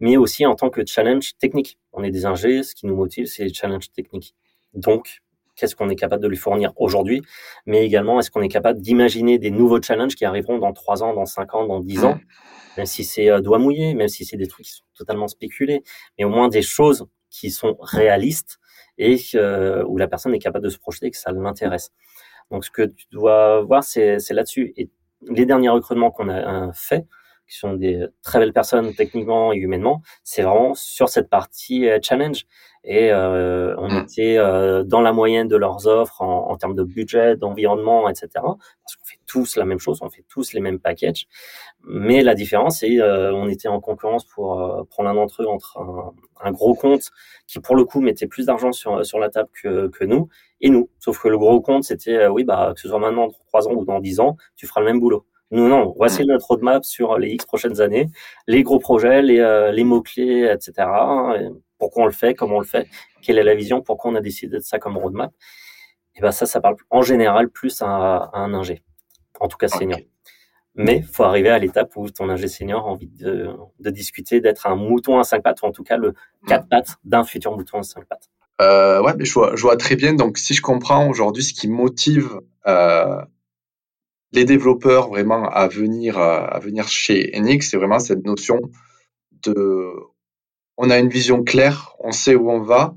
[SPEAKER 2] mais aussi en tant que challenge technique? On est des ingés, ce qui nous motive, c'est les challenges techniques. Donc, qu'est-ce qu'on est capable de lui fournir aujourd'hui, mais également est-ce qu'on est capable d'imaginer des nouveaux challenges qui arriveront dans trois ans, dans cinq ans, dans dix ans, même si c'est euh, doigt mouillé, même si c'est des trucs qui sont totalement spéculés, mais au moins des choses qui sont réalistes et euh, où la personne est capable de se projeter, que ça l'intéresse. Donc ce que tu dois voir, c'est là-dessus. Et les derniers recrutements qu'on a fait, qui sont des très belles personnes techniquement et humainement, c'est vraiment sur cette partie euh, challenge. Et euh, on mm. était euh, dans la moyenne de leurs offres en, en termes de budget, d'environnement, etc. Parce qu'on fait tous la même chose, on fait tous les mêmes packages. Mais la différence, c'est euh, on était en concurrence pour euh, prendre un d'entre eux entre un, un, gros compte qui, pour le coup, mettait plus d'argent sur, sur la table que, que nous et nous. Sauf que le gros compte, c'était, oui, bah, que ce soit maintenant, dans trois ans ou dans dix ans, tu feras le même boulot. Nous, non, voici notre roadmap sur les X prochaines années, les gros projets, les, euh, les mots-clés, etc. Pourquoi on le fait, comment on le fait, quelle est la vision, pourquoi on a décidé de ça comme roadmap. Et ben ça, ça parle en général plus à, un ingé, en tout cas senior. Mais faut arriver à l'étape où ton ingé senior a envie de, de discuter, d'être un mouton à cinq pattes, ou en tout cas le quatre pattes d'un futur mouton à cinq pattes.
[SPEAKER 1] Euh, ouais, mais je vois, je vois très bien. Donc, si je comprends aujourd'hui, ce qui motive euh, les développeurs vraiment à venir, euh, à venir chez Enix, c'est vraiment cette notion de, on a une vision claire, on sait où on va,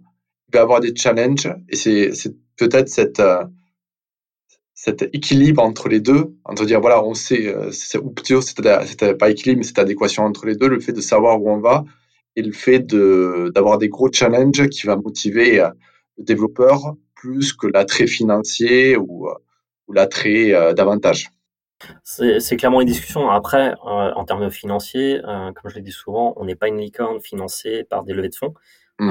[SPEAKER 1] il va y avoir des challenges, et c'est, peut-être cette, euh, cet équilibre entre les deux, entre dire voilà, on sait, euh, c'est, ou plutôt c'était pas équilibre, mais cette adéquation entre les deux, le fait de savoir où on va et le fait d'avoir des gros challenges qui va motiver le développeur plus que l'attrait financier ou, l'attrait euh, davantage
[SPEAKER 2] c'est clairement une discussion. Après, euh, en termes financiers, euh, comme je l'ai dit souvent, on n'est pas une licorne financée par des levées de fonds. Mm.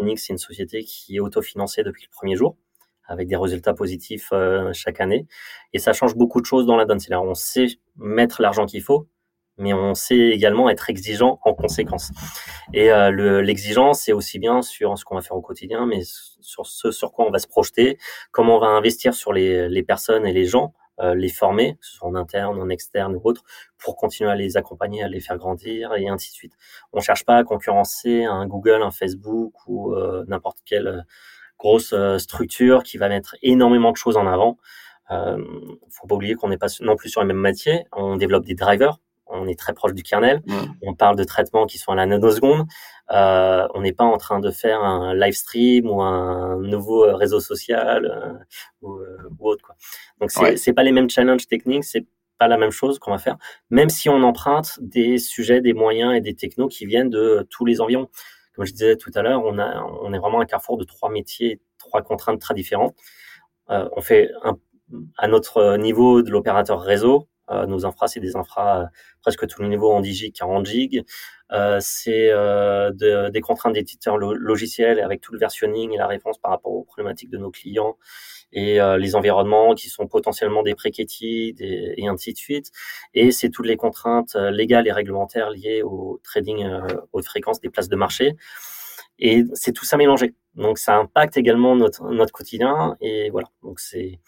[SPEAKER 2] Enix, c'est une société qui est autofinancée depuis le premier jour, avec des résultats positifs chaque année. Et ça change beaucoup de choses dans la donne. C'est-à-dire, on sait mettre l'argent qu'il faut, mais on sait également être exigeant en conséquence. Et l'exigence, c'est aussi bien sur ce qu'on va faire au quotidien, mais sur ce sur quoi on va se projeter, comment on va investir sur les, les personnes et les gens euh, les former, que ce soit en interne, en externe ou autre, pour continuer à les accompagner, à les faire grandir et ainsi de suite. On cherche pas à concurrencer un Google, un Facebook ou euh, n'importe quelle euh, grosse structure qui va mettre énormément de choses en avant. Euh, faut pas oublier qu'on n'est pas non plus sur le même métier. On développe des drivers, on est très proche du kernel. On parle de traitements qui sont à la nanoseconde. Euh, on n'est pas en train de faire un live stream ou un nouveau euh, réseau social euh, ou, ou, autre. Quoi. Donc c'est pas les mêmes challenges techniques, c'est pas la même chose qu'on va faire, même si on emprunte des sujets, des moyens et des technos qui viennent de tous les environs. Comme je disais tout à l'heure, on a on est vraiment un carrefour de trois métiers, trois contraintes très différentes. Euh, on fait un, à notre niveau de l'opérateur réseau, nos infras, c'est des infras euh, presque tous les niveaux en 10 gigs, 40 gigs. Euh, c'est de, des contraintes d'éditeurs logiciels avec tout le versionning et la réponse par rapport aux problématiques de nos clients et les environnements qui sont potentiellement des préquétides et, et, ainsi de suite. Et c'est toutes les contraintes légales et réglementaires liées au trading haute fréquence des places de marché. Et c'est tout ça mélangé. Donc ça impacte également notre, notre quotidien. Et voilà. Donc c'est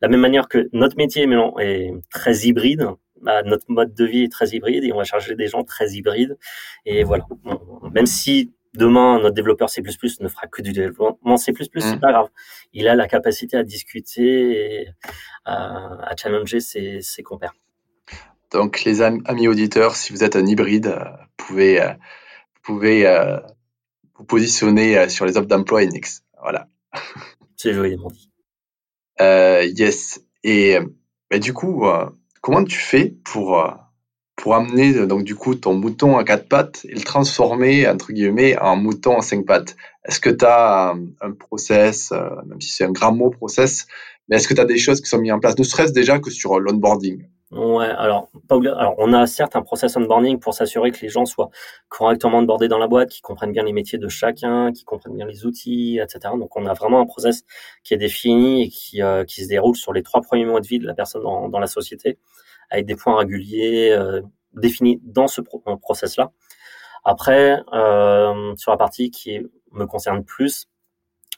[SPEAKER 2] la même manière que notre métier est très hybride. Bah, notre mode de vie est très hybride et on va charger des gens très hybrides. Et voilà. Même si demain notre développeur C++ ne fera que du développement C++, c'est mmh. pas grave. Il a la capacité à discuter et à, à challenger ses, ses compères.
[SPEAKER 1] Donc les amis auditeurs, si vous êtes un hybride, euh, vous pouvez, euh, vous pouvez euh, vous positionner euh, sur les offres d'emploi Inix. Voilà.
[SPEAKER 2] C'est joliment dit.
[SPEAKER 1] Euh, yes. Et bah, du coup, euh, comment tu fais pour, pour amener donc du coup ton mouton à quatre pattes et le transformer entre guillemets en mouton à cinq pattes? Est-ce que tu as un, un, process, même si c'est un grand mot process, mais est-ce que tu as des choses qui sont mises en place, ne serait-ce déjà que sur l'onboarding
[SPEAKER 2] Ouais, alors, alors on a certes un process onboarding pour s'assurer que les gens soient correctement onboardés dans la boîte, qu'ils comprennent bien les métiers de chacun, qu'ils comprennent bien les outils, etc. Donc on a vraiment un process qui est défini et qui, euh, qui se déroule sur les trois premiers mois de vie de la personne dans, dans la société, avec des points réguliers euh, définis dans ce process-là. Après, euh, sur la partie qui me concerne plus,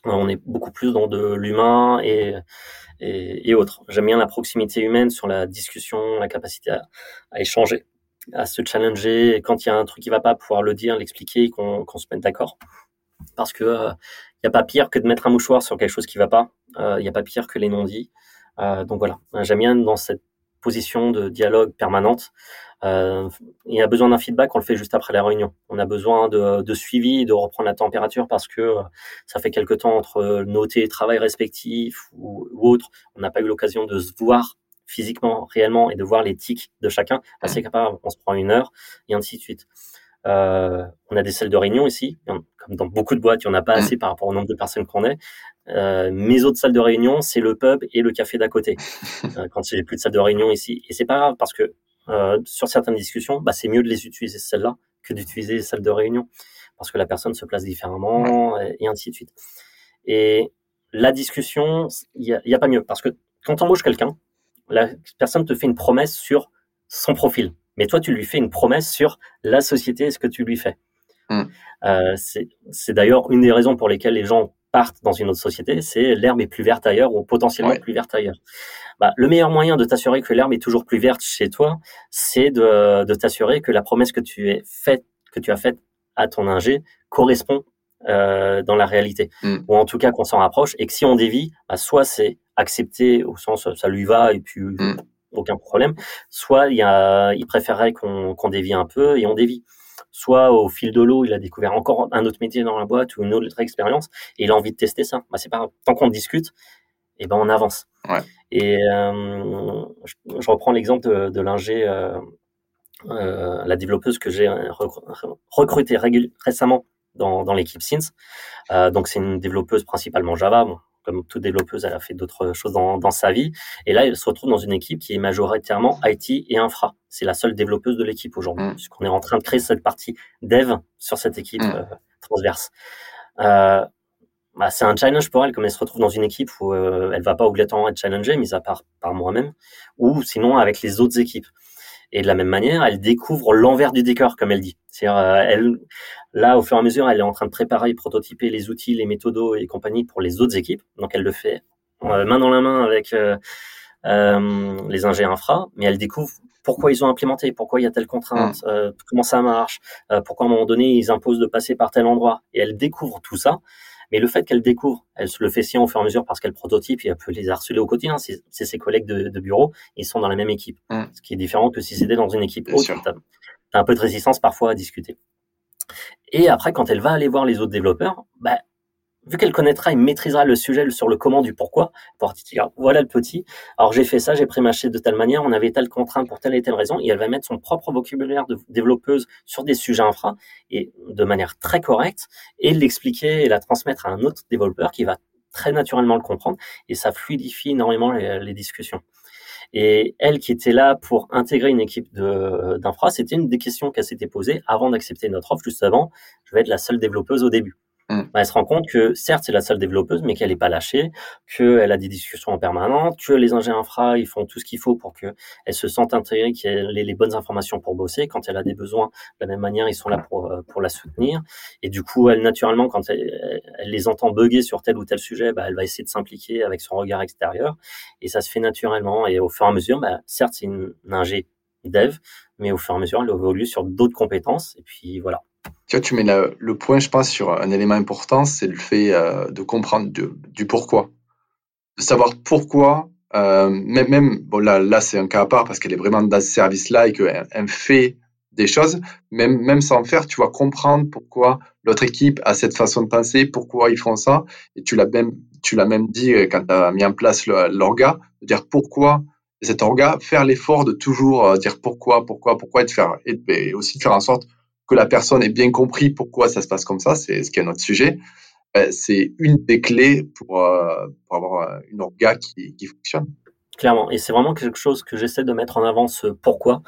[SPEAKER 2] on est beaucoup plus dans de l'humain et et, et autres. J'aime bien la proximité humaine sur la discussion, la capacité à, à échanger, à se challenger. Quand il y a un truc qui va pas, pouvoir le dire, l'expliquer, qu'on se mette d'accord. Parce que il euh, n'y a pas pire que de mettre un mouchoir sur quelque chose qui va pas. Il euh, n'y a pas pire que les non-dits. Euh, donc voilà, j'aime bien dans cette position de dialogue permanente. Euh, il y a besoin d'un feedback, on le fait juste après la réunion. On a besoin de, de suivi, de reprendre la température parce que euh, ça fait quelque temps entre nos télétravails respectifs ou, autres, on n'a pas eu l'occasion de se voir physiquement, réellement, et de voir les tics de chacun. c'est capable, on se prend une heure, et ainsi de suite. Euh, on a des salles de réunion ici, comme dans beaucoup de boîtes, il n'y en a pas assez par rapport au nombre de personnes qu'on est. Euh, mes autres salles de réunion, c'est le pub et le café d'à côté. [LAUGHS] euh, quand j'ai plus de salles de réunion ici, et c'est pas grave parce que euh, sur certaines discussions, bah, c'est mieux de les utiliser celles-là que d'utiliser les salles de réunion. Parce que la personne se place différemment et, et ainsi de suite. Et la discussion, il n'y a, y a pas mieux. Parce que quand on embauche quelqu'un, la personne te fait une promesse sur son profil mais toi, tu lui fais une promesse sur la société et ce que tu lui fais. Mm. Euh, c'est d'ailleurs une des raisons pour lesquelles les gens partent dans une autre société, c'est l'herbe est plus verte ailleurs ou potentiellement plus verte ailleurs. Bah, le meilleur moyen de t'assurer que l'herbe est toujours plus verte chez toi, c'est de, de t'assurer que la promesse que tu, es faite, que tu as faite à ton ingé correspond euh, dans la réalité, mm. ou en tout cas qu'on s'en rapproche, et que si on dévie, bah, soit c'est accepté au sens ça lui va et puis mm aucun problème. Soit il, y a, il préférerait qu'on qu dévie un peu et on dévie. Soit au fil de l'eau, il a découvert encore un autre métier dans la boîte ou une autre expérience et il a envie de tester ça. Bah, c'est pas Tant qu'on discute, et eh ben on avance.
[SPEAKER 1] Ouais.
[SPEAKER 2] Et euh, je, je, reprends l'exemple de, de l'ingé, euh, euh, la développeuse que j'ai recrutée récemment dans, dans l'équipe Sins. Euh, donc c'est une développeuse principalement Java. Bon, comme toute développeuse, elle a fait d'autres choses dans, dans, sa vie. Et là, elle se retrouve dans une équipe qui est majoritairement IT et infra. C'est la seule développeuse de l'équipe aujourd'hui, mmh. puisqu'on est en train de créer cette partie dev sur cette équipe mmh. euh, transverse. Euh, bah, c'est un challenge pour elle, comme elle se retrouve dans une équipe où euh, elle va pas obligatoirement être challengée, mis à part par moi-même, ou sinon avec les autres équipes. Et de la même manière, elle découvre l'envers du décor, comme elle dit. C'est-à-dire, euh, elle, là, au fur et à mesure, elle est en train de préparer, prototyper les outils, les méthodos et compagnie pour les autres équipes. Donc, elle le fait euh, main dans la main avec euh, les ingénieurs infra, mais elle découvre pourquoi ils ont implémenté, pourquoi il y a telle contrainte, mmh. comment ça marche, pourquoi à un moment donné ils imposent de passer par tel endroit. Et elle découvre tout ça. Mais le fait qu'elle découvre, elle se le fait sien au fur et à mesure parce qu'elle prototype et elle peut les harceler au quotidien. C'est ses collègues de, bureau, ils sont dans la même équipe. Mmh. Ce qui est différent que si c'était dans une équipe haute. Tu as, un peu de résistance parfois à discuter. Et après, quand elle va aller voir les autres développeurs, bah, vu qu'elle connaîtra et maîtrisera le sujet sur le comment du pourquoi, pour voilà le petit, alors j'ai fait ça, j'ai prémâché de telle manière, on avait telle contrainte pour telle et telle raison, et elle va mettre son propre vocabulaire de développeuse sur des sujets infra, et de manière très correcte, et l'expliquer et la transmettre à un autre développeur qui va très naturellement le comprendre, et ça fluidifie énormément les, discussions. Et elle qui était là pour intégrer une équipe d'infra, c'était une des questions qu'elle s'était posée avant d'accepter notre offre, juste avant, je vais être la seule développeuse au début. Mm. Bah, elle se rend compte que certes c'est la seule développeuse, mais qu'elle n'est pas lâchée, qu'elle a des discussions en permanence, que les ingénieurs infra ils font tout ce qu'il faut pour qu'elle se sente intégrée, qu'elle ait les bonnes informations pour bosser. Quand elle a des besoins, de la même manière ils sont là pour euh, pour la soutenir. Et du coup elle naturellement quand elle, les entend bugger sur tel ou tel sujet, bah, elle va essayer de s'impliquer avec son regard extérieur. Et ça se fait naturellement. Et au fur et à mesure, bah, certes c'est une, une ingé dev, mais au fur et à mesure elle évolue sur d'autres compétences. Et puis voilà.
[SPEAKER 1] Tu vois, tu mets le point, je pense, sur un élément important, c'est le fait euh, de comprendre du pourquoi. De savoir pourquoi, euh, même, bon là, là c'est un cas à part parce qu'elle est vraiment dans ce service-là et qu'elle elle fait des choses, même, même sans faire, tu vas comprendre pourquoi l'autre équipe a cette façon de penser, pourquoi ils font ça. Et tu l'as même, tu l'as même dit euh, quand tu as mis en place l'orga, de dire pourquoi cet orga, faire l'effort de toujours dire pourquoi, pourquoi, pourquoi, et de faire, et aussi de faire en sorte que la personne ait bien compris pourquoi ça se passe comme ça, c'est ce qui est notre sujet. Euh, c'est une des clés pour, euh, pour avoir euh, une orga qui, qui fonctionne.
[SPEAKER 2] Clairement, et c'est vraiment quelque chose que j'essaie de mettre en avant, ce pourquoi.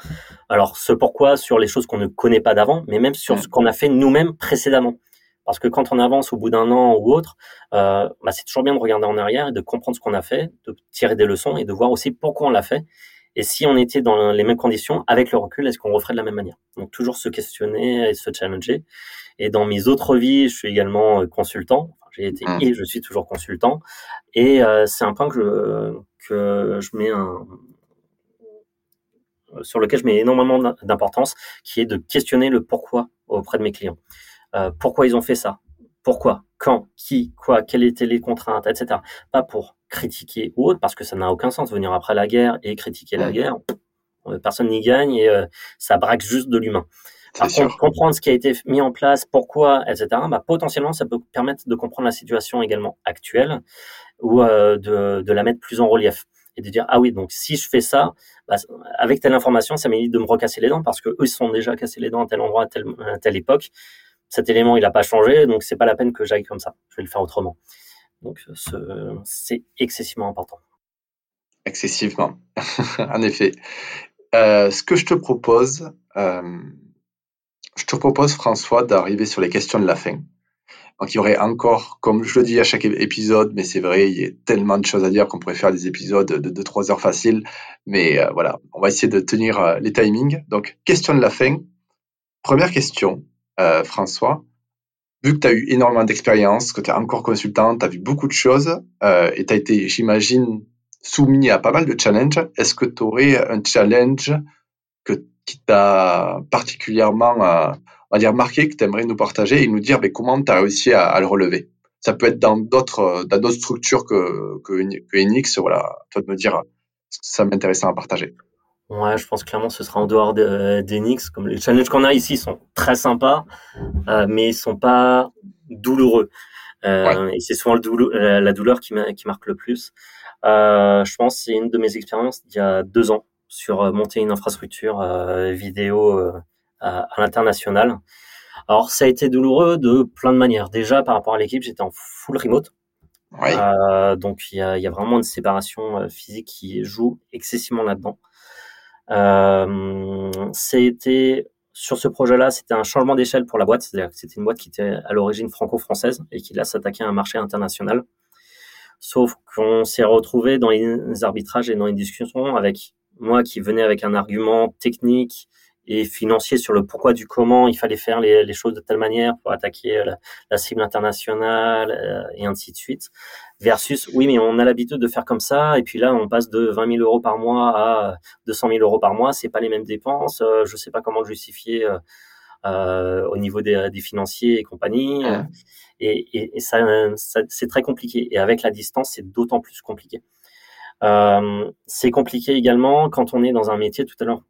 [SPEAKER 2] Alors, ce pourquoi sur les choses qu'on ne connaît pas d'avant, mais même sur ce qu'on a fait nous-mêmes précédemment. Parce que quand on avance au bout d'un an ou autre, euh, bah, c'est toujours bien de regarder en arrière et de comprendre ce qu'on a fait, de tirer des leçons et de voir aussi pourquoi on l'a fait et si on était dans les mêmes conditions, avec le recul, est-ce qu'on referait de la même manière? Donc toujours se questionner et se challenger. Et dans mes autres vies, je suis également euh, consultant. j'ai été mmh. et je suis toujours consultant. Et euh, c'est un point que je, que je mets un, sur lequel je mets énormément d'importance, qui est de questionner le pourquoi auprès de mes clients. Euh, pourquoi ils ont fait ça? Pourquoi? Quand? Qui? Quoi? Quelles étaient les contraintes? Etc. Pas pour critiquer ou autre, parce que ça n'a aucun sens. Venir après la guerre et critiquer la guerre, euh, personne n'y gagne et euh, ça braque juste de l'humain. Par contre, comprendre ce qui a été mis en place, pourquoi, etc., bah, potentiellement, ça peut permettre de comprendre la situation également actuelle ou euh, de, de, la mettre plus en relief et de dire ah oui donc si je fais ça bah, avec telle information ça m'évite de me recasser les dents parce que eux ils sont déjà cassés les dents à tel endroit à telle, à telle époque cet élément il n'a pas changé donc c'est pas la peine que j'aille comme ça je vais le faire autrement donc, c'est excessivement important.
[SPEAKER 1] Excessivement, [LAUGHS] en effet. Euh, ce que je te propose, euh, je te propose, François, d'arriver sur les questions de la fin. Donc, il y aurait encore, comme je le dis à chaque épisode, mais c'est vrai, il y a tellement de choses à dire qu'on pourrait faire des épisodes de 2-3 heures faciles. Mais euh, voilà, on va essayer de tenir les timings. Donc, question de la fin. Première question, François vu que tu as eu énormément d'expérience, que tu es encore consultant, tu as vu beaucoup de choses euh, et tu as été, j'imagine, soumis à pas mal de challenges, est-ce que tu aurais un challenge que, qui t'a particulièrement, euh, on va dire, marqué, que tu aimerais nous partager et nous dire mais comment tu as réussi à, le relever? Ça peut être dans d'autres dans d'autres structures que, que, que Enix, voilà, toi de me dire, ça m'intéresse à partager.
[SPEAKER 2] Ouais, je pense clairement ce sera en dehors d'Enix. Comme les challenges qu'on a ici sont très sympas, euh, mais ils sont pas douloureux. Euh, Et c'est souvent le la douleur qui, qui, marque le plus. Euh, je pense c'est une de mes expériences il y a deux ans sur euh, monter une infrastructure euh, vidéo euh, à, l'international. Alors ça a été douloureux de plein de manières. Déjà par rapport à l'équipe, j'étais en full remote. Ouais. donc il y a, y a, vraiment une séparation physique qui joue excessivement là-dedans. Euh, c'était sur ce projet-là, c'était un changement d'échelle pour la boîte, c'est-à-dire que c'était une boîte qui était à l'origine franco-française et qui là s'attaquait à un marché international. Sauf qu'on s'est retrouvé dans les arbitrages et dans les discussions avec moi qui venais avec un argument technique et financier sur le pourquoi du comment il fallait faire les, choses de telle manière pour attaquer la, cible internationale euh, et ainsi de suite, versus oui mais on a l'habitude de faire comme ça et puis là on passe de 20 000 euros par mois à 200 000 euros par mois, c'est pas les mêmes dépenses, euh, je sais pas comment le justifier euh, au niveau des, financiers et compagnie. Et, et, ça, ça c'est très compliqué. Et avec la distance, c'est d'autant plus compliqué. Euh, c'est compliqué également quand on est dans un métier. Tout à l'heure,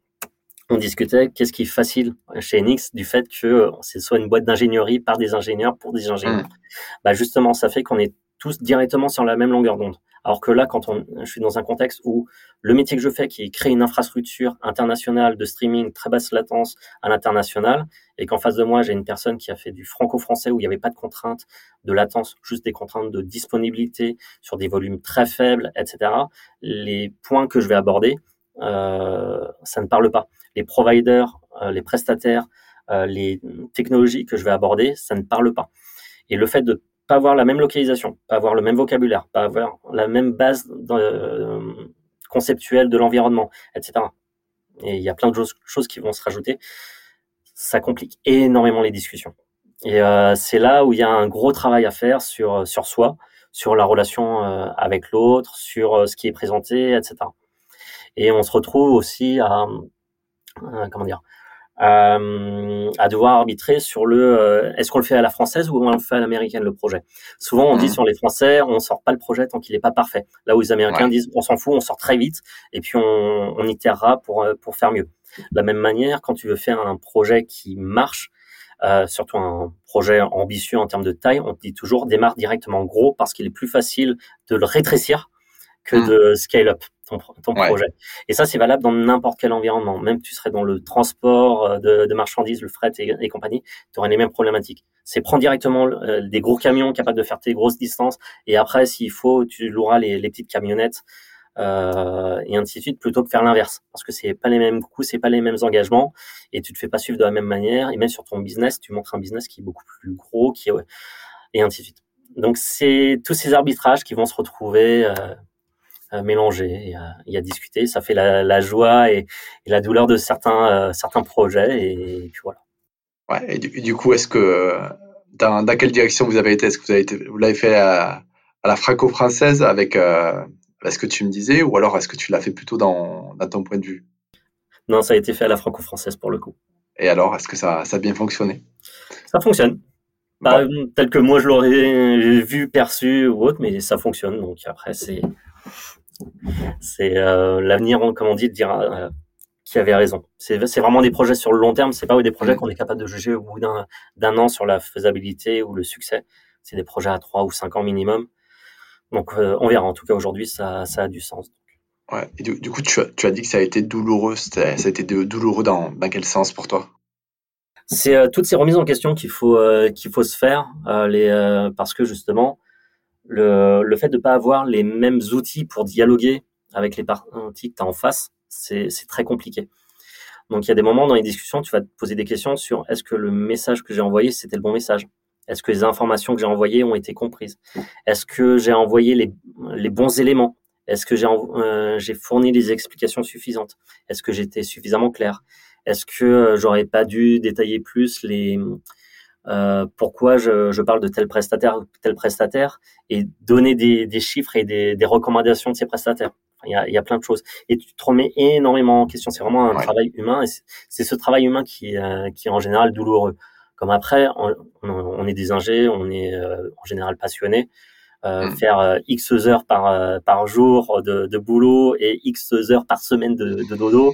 [SPEAKER 2] on discutait qu'est-ce qui est facile chez Enix du fait que c'est soit une boîte d'ingénierie par des ingénieurs pour des ingénieurs. Mmh. Bah justement, ça fait qu'on est tous directement sur la même longueur d'onde. Alors que là, quand on, je suis dans un contexte où le métier que je fais, qui est créer une infrastructure internationale de streaming très basse latence à l'international, et qu'en face de moi, j'ai une personne qui a fait du franco-français où il n'y avait pas de contraintes de latence, juste des contraintes de disponibilité sur des volumes très faibles, etc. Les points que je vais aborder, euh, ça ne parle pas. Les providers, euh, les prestataires, euh, les technologies que je vais aborder, ça ne parle pas. Et le fait de pas avoir la même localisation, pas avoir le même vocabulaire, pas avoir la même base euh, conceptuelle de l'environnement, etc. Et il y a plein de choses, qui vont se rajouter. Ça complique énormément les discussions. Et euh, c'est là où il y a un gros travail à faire sur sur soi, sur la relation euh, avec l'autre, sur ce qui est présenté, etc. Et on se retrouve aussi à comment dire euh, à devoir arbitrer sur le euh, est-ce qu'on le fait à la française ou on le fait à l'américaine le projet? Souvent on dit mhm. sur les Français on sort pas le projet tant qu'il est pas parfait. Là où les Américains disent on s'en fout, on sort très vite et puis on, on itérera pour euh, pour faire mieux. De la même manière quand tu veux faire un projet qui marche, euh, surtout un projet ambitieux en termes de taille, on te dit toujours démarre directement gros parce qu'il est plus facile de le rétrécir que hmm. de scale up ton, ton projet. Et ça, c'est valable dans n'importe quel environnement. Même que tu serais dans le transport euh, de, de marchandises, le fret et, compagnie, tu aurais les mêmes problématiques. C'est prendre directement euh, des gros camions capables de faire tes grosses distances et après, s'il faut, tu loueras les, les petites camionnettes euh, et ainsi de suite, plutôt que faire l'inverse, parce que c'est pas les mêmes coûts, c'est pas les mêmes engagements, et tu te fais pas suivre de la même manière. Et même sur ton business, tu montres un business qui est beaucoup plus gros, qui est, et ainsi de suite. Donc c'est tous ces arbitrages qui vont se retrouver euh, mélanger et à, discuter. Ça fait la, joie et, la douleur de certains, euh, certains projets. Et, puis voilà.
[SPEAKER 1] Ouais, et du, coup, est-ce que dans, dans, quelle direction vous avez été? Est-ce que vous avez été, vous l'avez fait à, la franco-française avec euh, ce que tu me disais, ou alors est-ce que tu l'as fait plutôt dans, dans, ton point de vue?
[SPEAKER 2] Non, ça a été fait à la franco-française pour le coup.
[SPEAKER 1] Et alors, est-ce que ça, ça a bien fonctionné?
[SPEAKER 2] Ça fonctionne. Pas tel que moi je l'aurais vu, perçu ou autre, mais ça fonctionne. Donc après, c'est c'est euh, l'avenir, comme on dit, euh, qui avait raison. C'est vraiment des projets sur le long terme. C'est pas des projets qu'on est capable de juger au bout d'un an sur la faisabilité ou le succès. C'est des projets à trois ou cinq ans minimum. Donc euh, on verra. En tout cas aujourd'hui, ça, ça a du sens.
[SPEAKER 1] Ouais. Et du, coup, tu as, tu as, dit que ça a été douloureux. Ça a été douloureux dans, dans quel sens pour toi?
[SPEAKER 2] C'est toutes ces remises en question qu'il faut qu'il faut se faire, les parce que justement, le, le fait de ne pas avoir les mêmes outils pour dialoguer avec les parties que tu as en face, c'est très compliqué. Donc il y a des moments dans les discussions, tu vas te poser des questions sur est-ce que le message que j'ai envoyé, c'était le bon message? Est-ce que les informations que j'ai envoyées ont été comprises? Est-ce que j'ai envoyé les, les, bons éléments? Est-ce que j'ai euh, fourni des explications suffisantes? Est-ce que j'étais suffisamment clair? Est-ce que euh, j'aurais pas dû détailler plus les, euh, pourquoi je, je, parle de tel prestataire ou tel prestataire et donner des, des chiffres et des, des, recommandations de ces prestataires. Il y, a, il y, a, plein de choses. Et tu te remets énormément en question. C'est vraiment un travail humain et c'est ce travail humain qui, euh, qui est en général douloureux. Comme après, on, on est des ingés, on est euh, en général passionné. Euh, mm. Faire X heures par, par jour de, de, boulot et X heures par semaine de, de dodo,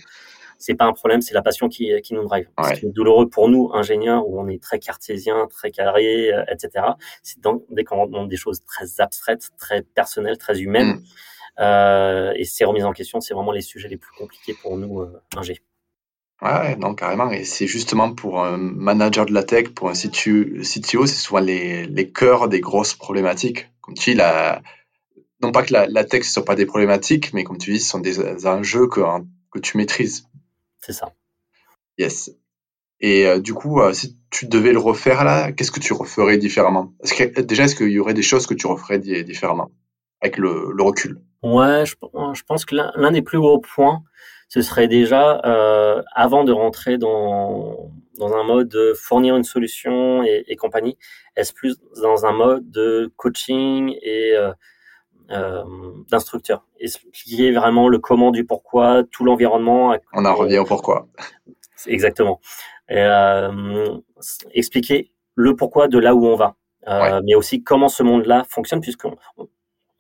[SPEAKER 2] c'est pas un problème, c'est la passion qui, qui nous drive. Ouais. C'est douloureux pour nous, ingénieurs, où on est très cartésien, très carré, euh, etc. C'est dans des, des choses très abstraites, très personnelles, très humaines. Mm. Euh, et ces remises en question, c'est vraiment les sujets les plus compliqués pour nous, euh, ingé.
[SPEAKER 1] Ouais, non, carrément. Et c'est justement pour un manager de la tech, pour un CTO, c'est souvent les, les cœurs des grosses problématiques. Comme tu dis, la, non pas que la, la tech ne soit pas des problématiques, mais comme tu dis, ce sont des enjeux que, que tu maîtrises.
[SPEAKER 2] C'est ça.
[SPEAKER 1] Yes. Et euh, du coup, euh, si tu devais le refaire là, qu'est-ce que tu referais différemment? Est-ce que, Déjà, est-ce qu'il y aurait des choses que tu referais différemment? Avec le, recul
[SPEAKER 2] Ouais, je, pense que l'un des plus gros points, ce serait déjà, euh, avant de rentrer dans, dans un mode de fournir une solution et, et compagnie, est-ce plus dans un mode de coaching et euh, euh, d'instructeur Expliquer vraiment le comment du pourquoi, tout l'environnement.
[SPEAKER 1] On en revient au pourquoi.
[SPEAKER 2] Exactement. Et, euh, expliquer le pourquoi de là où on va, euh, mais aussi comment ce monde-là fonctionne, puisqu'on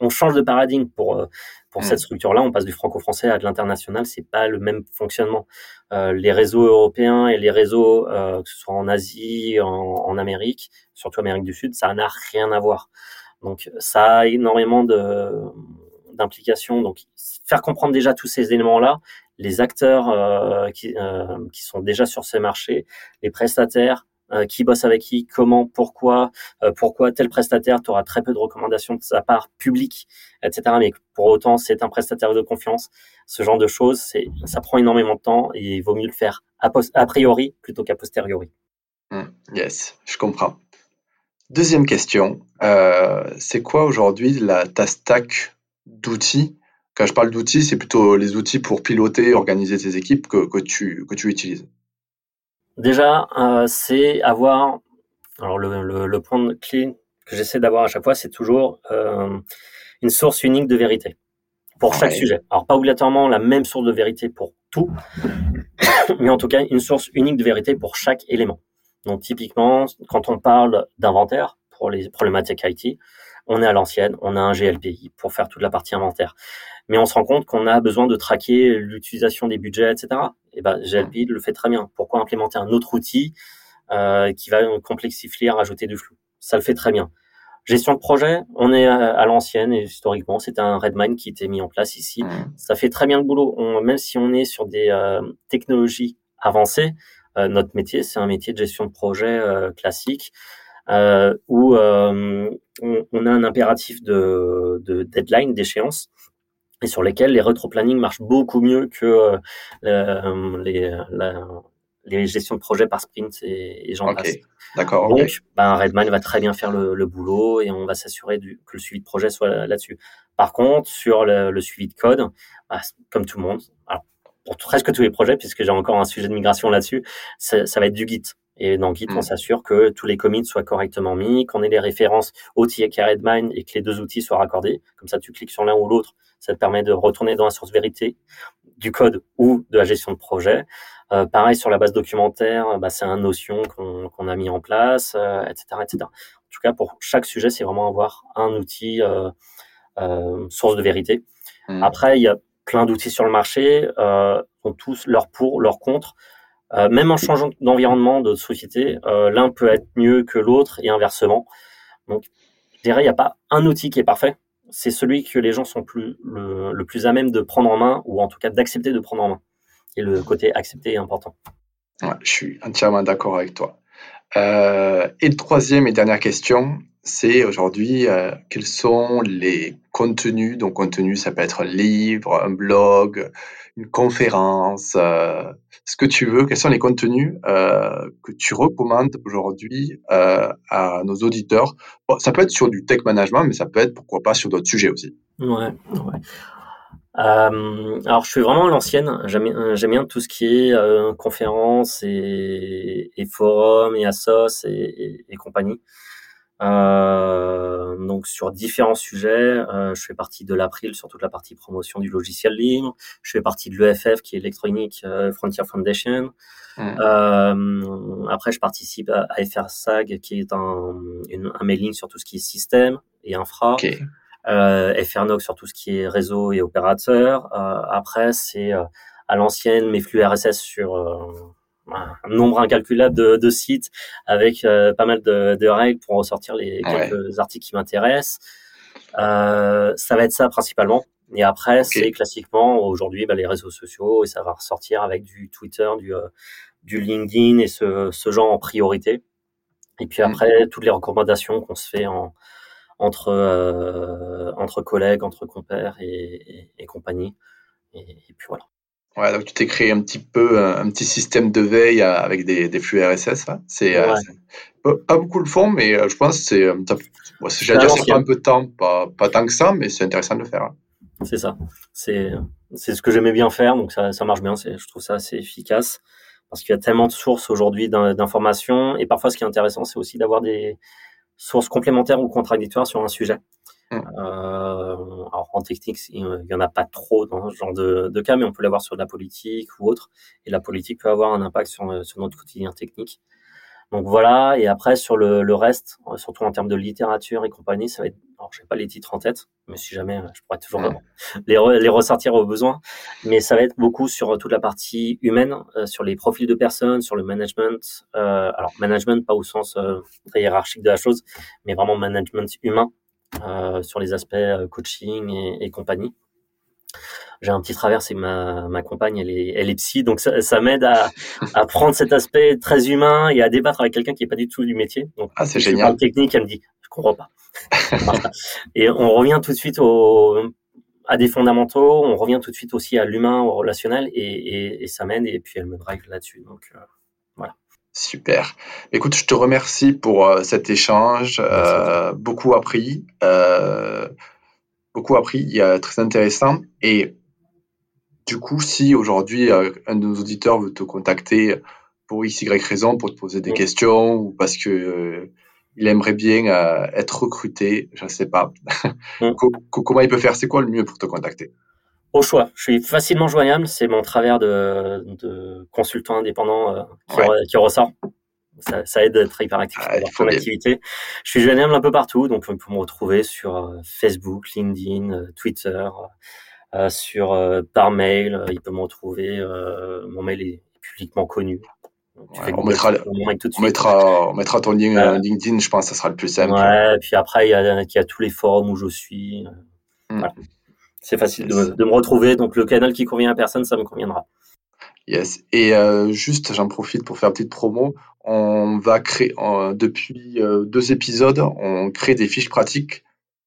[SPEAKER 2] on change de paradigme pour euh, pour mm. cette structure-là. On passe du franco-français à de l'international. C'est pas le même fonctionnement. Euh, les réseaux européens et les réseaux, euh, que ce soit en Asie, en, en, Amérique, surtout Amérique du Sud, ça n'a rien à voir. Donc ça a énormément d'implications. Donc faire comprendre déjà tous ces éléments-là, les acteurs euh, qui, euh, qui sont déjà sur ces marchés, les prestataires, euh, qui bosse avec qui, comment, pourquoi, euh, pourquoi tel prestataire, tu auras très peu de recommandations de sa part publique, etc. Mais pour autant, c'est un prestataire de confiance. Ce genre de choses, c'est, ça prend énormément de temps et il vaut mieux le faire a, a priori plutôt qu'à posteriori.
[SPEAKER 1] Hmm, yes, je comprends. Deuxième question, euh, c'est quoi aujourd'hui la, ta stack d'outils? Quand je parle d'outils, c'est plutôt les outils pour piloter, organiser tes équipes que, que, tu, que tu utilises.
[SPEAKER 2] Déjà, euh, c'est avoir. Alors, le, le, le point clé que j'essaie d'avoir à chaque fois, c'est toujours euh, une source unique de vérité pour chaque sujet. Alors, pas obligatoirement la même source de vérité pour tout, [COUGHS] mais en tout cas, une source unique de vérité pour chaque élément. Donc, typiquement, quand on parle d'inventaire pour les problématiques IT, on est à l'ancienne, on a un GLPI pour faire toute la partie inventaire. Mais on se rend compte qu'on a besoin de traquer l'utilisation des budgets, etc. Et ben, GLPI le fait très bien. Pourquoi implémenter un autre outil euh, qui va complexifier, rajouter du flou? Ça le fait très bien. Gestion de projet, on est à, l'ancienne et historiquement, c'est un Redmine qui était mis en place ici. Ça fait très bien le boulot. On, même si on est sur des euh, technologies avancées, notre métier, c'est un métier de gestion de projet euh, classique euh, où euh, on, on, a un impératif de, de deadline, d'échéance, et sur lesquels les retro-planning marchent beaucoup mieux que euh, les, la, les gestions de projet par sprint et, et j'en
[SPEAKER 1] okay. D'accord.
[SPEAKER 2] Donc, okay. ben, Redmine va très bien faire le, le boulot et on va s'assurer que le suivi de projet soit là-dessus. Par contre, sur le, le suivi de code, bah, comme tout le monde, alors, pour presque tous les projets, puisque j'ai encore un sujet de migration là-dessus, ça, ça va être du Git. Et dans Git, mm. on s'assure que tous les commits soient correctement mis, qu'on ait les références OT et Redmine et que les deux outils soient raccordés. Comme ça, tu cliques sur l'un ou l'autre, ça te permet de retourner dans la source vérité du code ou de la gestion de projet. Euh, pareil sur la base documentaire, bah, c'est un notion qu'on qu a mis en place, euh, etc., etc. En tout cas, pour chaque sujet, c'est vraiment avoir un outil euh, euh source de vérité. Mm. Après, il y a plein d'outils sur le marché, euh, ont tous leur pour, leur contre. Euh, même en changeant d'environnement, de société, euh, l'un peut être mieux que l'autre et inversement. Donc, je dirais, il n'y a pas un outil qui est parfait. C'est celui que les gens sont plus, le, plus à même de prendre en main, ou en tout cas d'accepter de prendre en main. Et le côté accepter est important.
[SPEAKER 1] Je suis entièrement d'accord avec toi. Euh, et troisième et dernière question, c'est aujourd'hui quels sont les contenus. Donc, contenu, ça peut être un livre, un blog, une conférence, euh, ce que tu veux. Quels sont les contenus euh, que tu recommandes aujourd'hui euh, à nos auditeurs? Bon, Ça peut être sur du tech management, mais ça peut être pourquoi pas sur d'autres sujets aussi.
[SPEAKER 2] Ouais, alors, je suis vraiment à l'ancienne. J'aime bien tout ce qui est euh, conférences et, et forums et assos et compagnie. Euh, donc sur différents sujets, euh, je fais partie de l'April sur toute la partie promotion du logiciel libre. Je fais partie de l'EFF qui est Electronic euh, Frontier Foundation. Mmh. Euh, après, je participe à, à FRSAG qui est un, une, un mailing sur tout ce qui est système et infra.
[SPEAKER 1] Okay.
[SPEAKER 2] Euh, FRNOC sur tout ce qui est réseau et opérateur. Euh, après, c'est à l'ancienne mes flux RSS sur un nombre incalculable de, de sites avec euh, pas mal de, de, règles pour ressortir les quelques ouais. articles qui m'intéressent. Euh, ça va être ça principalement. Et après, okay. c'est classiquement aujourd'hui bah, les réseaux sociaux et ça va ressortir avec du Twitter, du, euh, du LinkedIn et ce, ce, genre en priorité. Et puis après, mmh. toutes les recommandations qu'on se fait en, entre, euh, entre collègues, entre compères et, et, et compagnie. Et, et puis voilà.
[SPEAKER 1] Ouais, donc tu t'es créé un petit peu un, un, petit système de veille avec des, des flux RSS. C'est ouais. euh, pas beaucoup le font, mais euh, je pense que c'est. Bon, J'allais dire, c'est pas un peu de temps, pas, pas tant que ça, mais c'est intéressant de le faire. Hein.
[SPEAKER 2] c'est ça. C'est c'est ce que j'aimais bien faire, donc ça, ça marche bien. Je trouve ça assez efficace parce qu'il y a tellement de sources aujourd'hui d'informations et parfois ce qui est intéressant, c'est aussi d'avoir des sources complémentaires ou contradictoires sur un sujet. Mmh. Euh, alors en technique, il n'y en a pas trop dans ce genre de, de cas, mais on peut l'avoir sur de la politique ou autre. Et la politique peut avoir un impact sur, sur notre quotidien technique. Donc voilà, et après sur le, le, reste, surtout en termes de littérature et compagnie, ça va être, alors je sais pas les titres en tête, mais si jamais, je pourrais toujours [LAUGHS] les, les ressortir au besoin, mais ça va être beaucoup sur toute la partie humaine, euh, sur les profils de personnes, sur le management, euh, alors management pas au sens euh, très hiérarchique de la chose, mais vraiment management humain, euh, sur les aspects euh, coaching et, et compagnie j'ai un petit travers, c'est ma, ma compagne, elle est, elle est psy, donc ça, ça m'aide à, à prendre cet aspect très humain et à débattre avec quelqu'un qui est pas du tout du métier. Donc,
[SPEAKER 1] ah, c'est génial.
[SPEAKER 2] technique, elle me dit, je comprends pas. [LAUGHS] et on revient tout de suite au, à des fondamentaux, on revient tout de suite aussi à l'humain, au relationnel, et, et, et ça m'aide, et puis elle me drive là-dessus. Donc, euh.
[SPEAKER 1] Super. Écoute, je te remercie pour euh, cet échange. Euh, beaucoup appris. Euh, beaucoup appris. Il y a très intéressant. Et du coup, si aujourd'hui un de nos auditeurs veut te contacter pour x, y raison, pour te poser des questions ou parce que il aimerait bien être recruté, je ne sais pas, [LAUGHS] comment il peut faire? C'est quoi le mieux pour te contacter?
[SPEAKER 2] Au choix. Je suis facilement joignable. C'est mon travers de, de consultant indépendant qui, qui, ressort. Ça, ça, aide à être hyper actif ah, dans activité. Je suis joignable un peu partout, donc on peut me retrouver sur Facebook, LinkedIn, Twitter. Euh, sur euh, par mail. Euh, il peut me retrouver. mon mail est publiquement connu.
[SPEAKER 1] on, mettra, on, mettra, on mettra ton lien LinkedIn, je pense que ça sera le plus simple.
[SPEAKER 2] Ouais, puis après, il y, a, il y a tous les forums où je suis. Hmm. Voilà. C'est facile de, de, me retrouver. Donc, le canal qui convient à personne, ça me conviendra.
[SPEAKER 1] Yes. Et euh, juste, j'en profite pour faire une petite promo. On va créer, depuis deux épisodes, on crée des fiches pratiques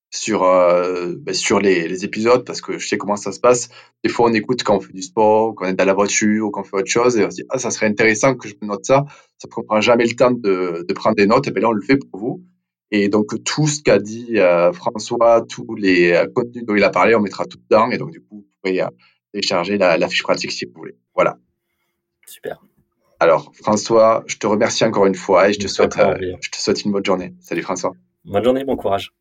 [SPEAKER 1] sur, euh, ben, sur les, les, épisodes parce que je sais comment ça se passe. Des fois, on écoute quand on fait du sport, quand on est dans la voiture ou quand on fait autre chose et on se dit Ah, ça serait intéressant que je note ça. Ça ne prend jamais le temps de, de prendre des notes. Et bien là, on le fait pour vous. Et donc, tout ce qu'a dit euh, François, tous les euh, contenus dont il a parlé, on mettra tout dedans. Et donc, du coup, vous pouvez euh, télécharger la, la fiche pratique si vous voulez. Voilà.
[SPEAKER 2] Super.
[SPEAKER 1] Alors, François, je te remercie encore une fois et je te, souhaite, je te souhaite une bonne journée. Salut François.
[SPEAKER 2] Bonne journée, bon courage.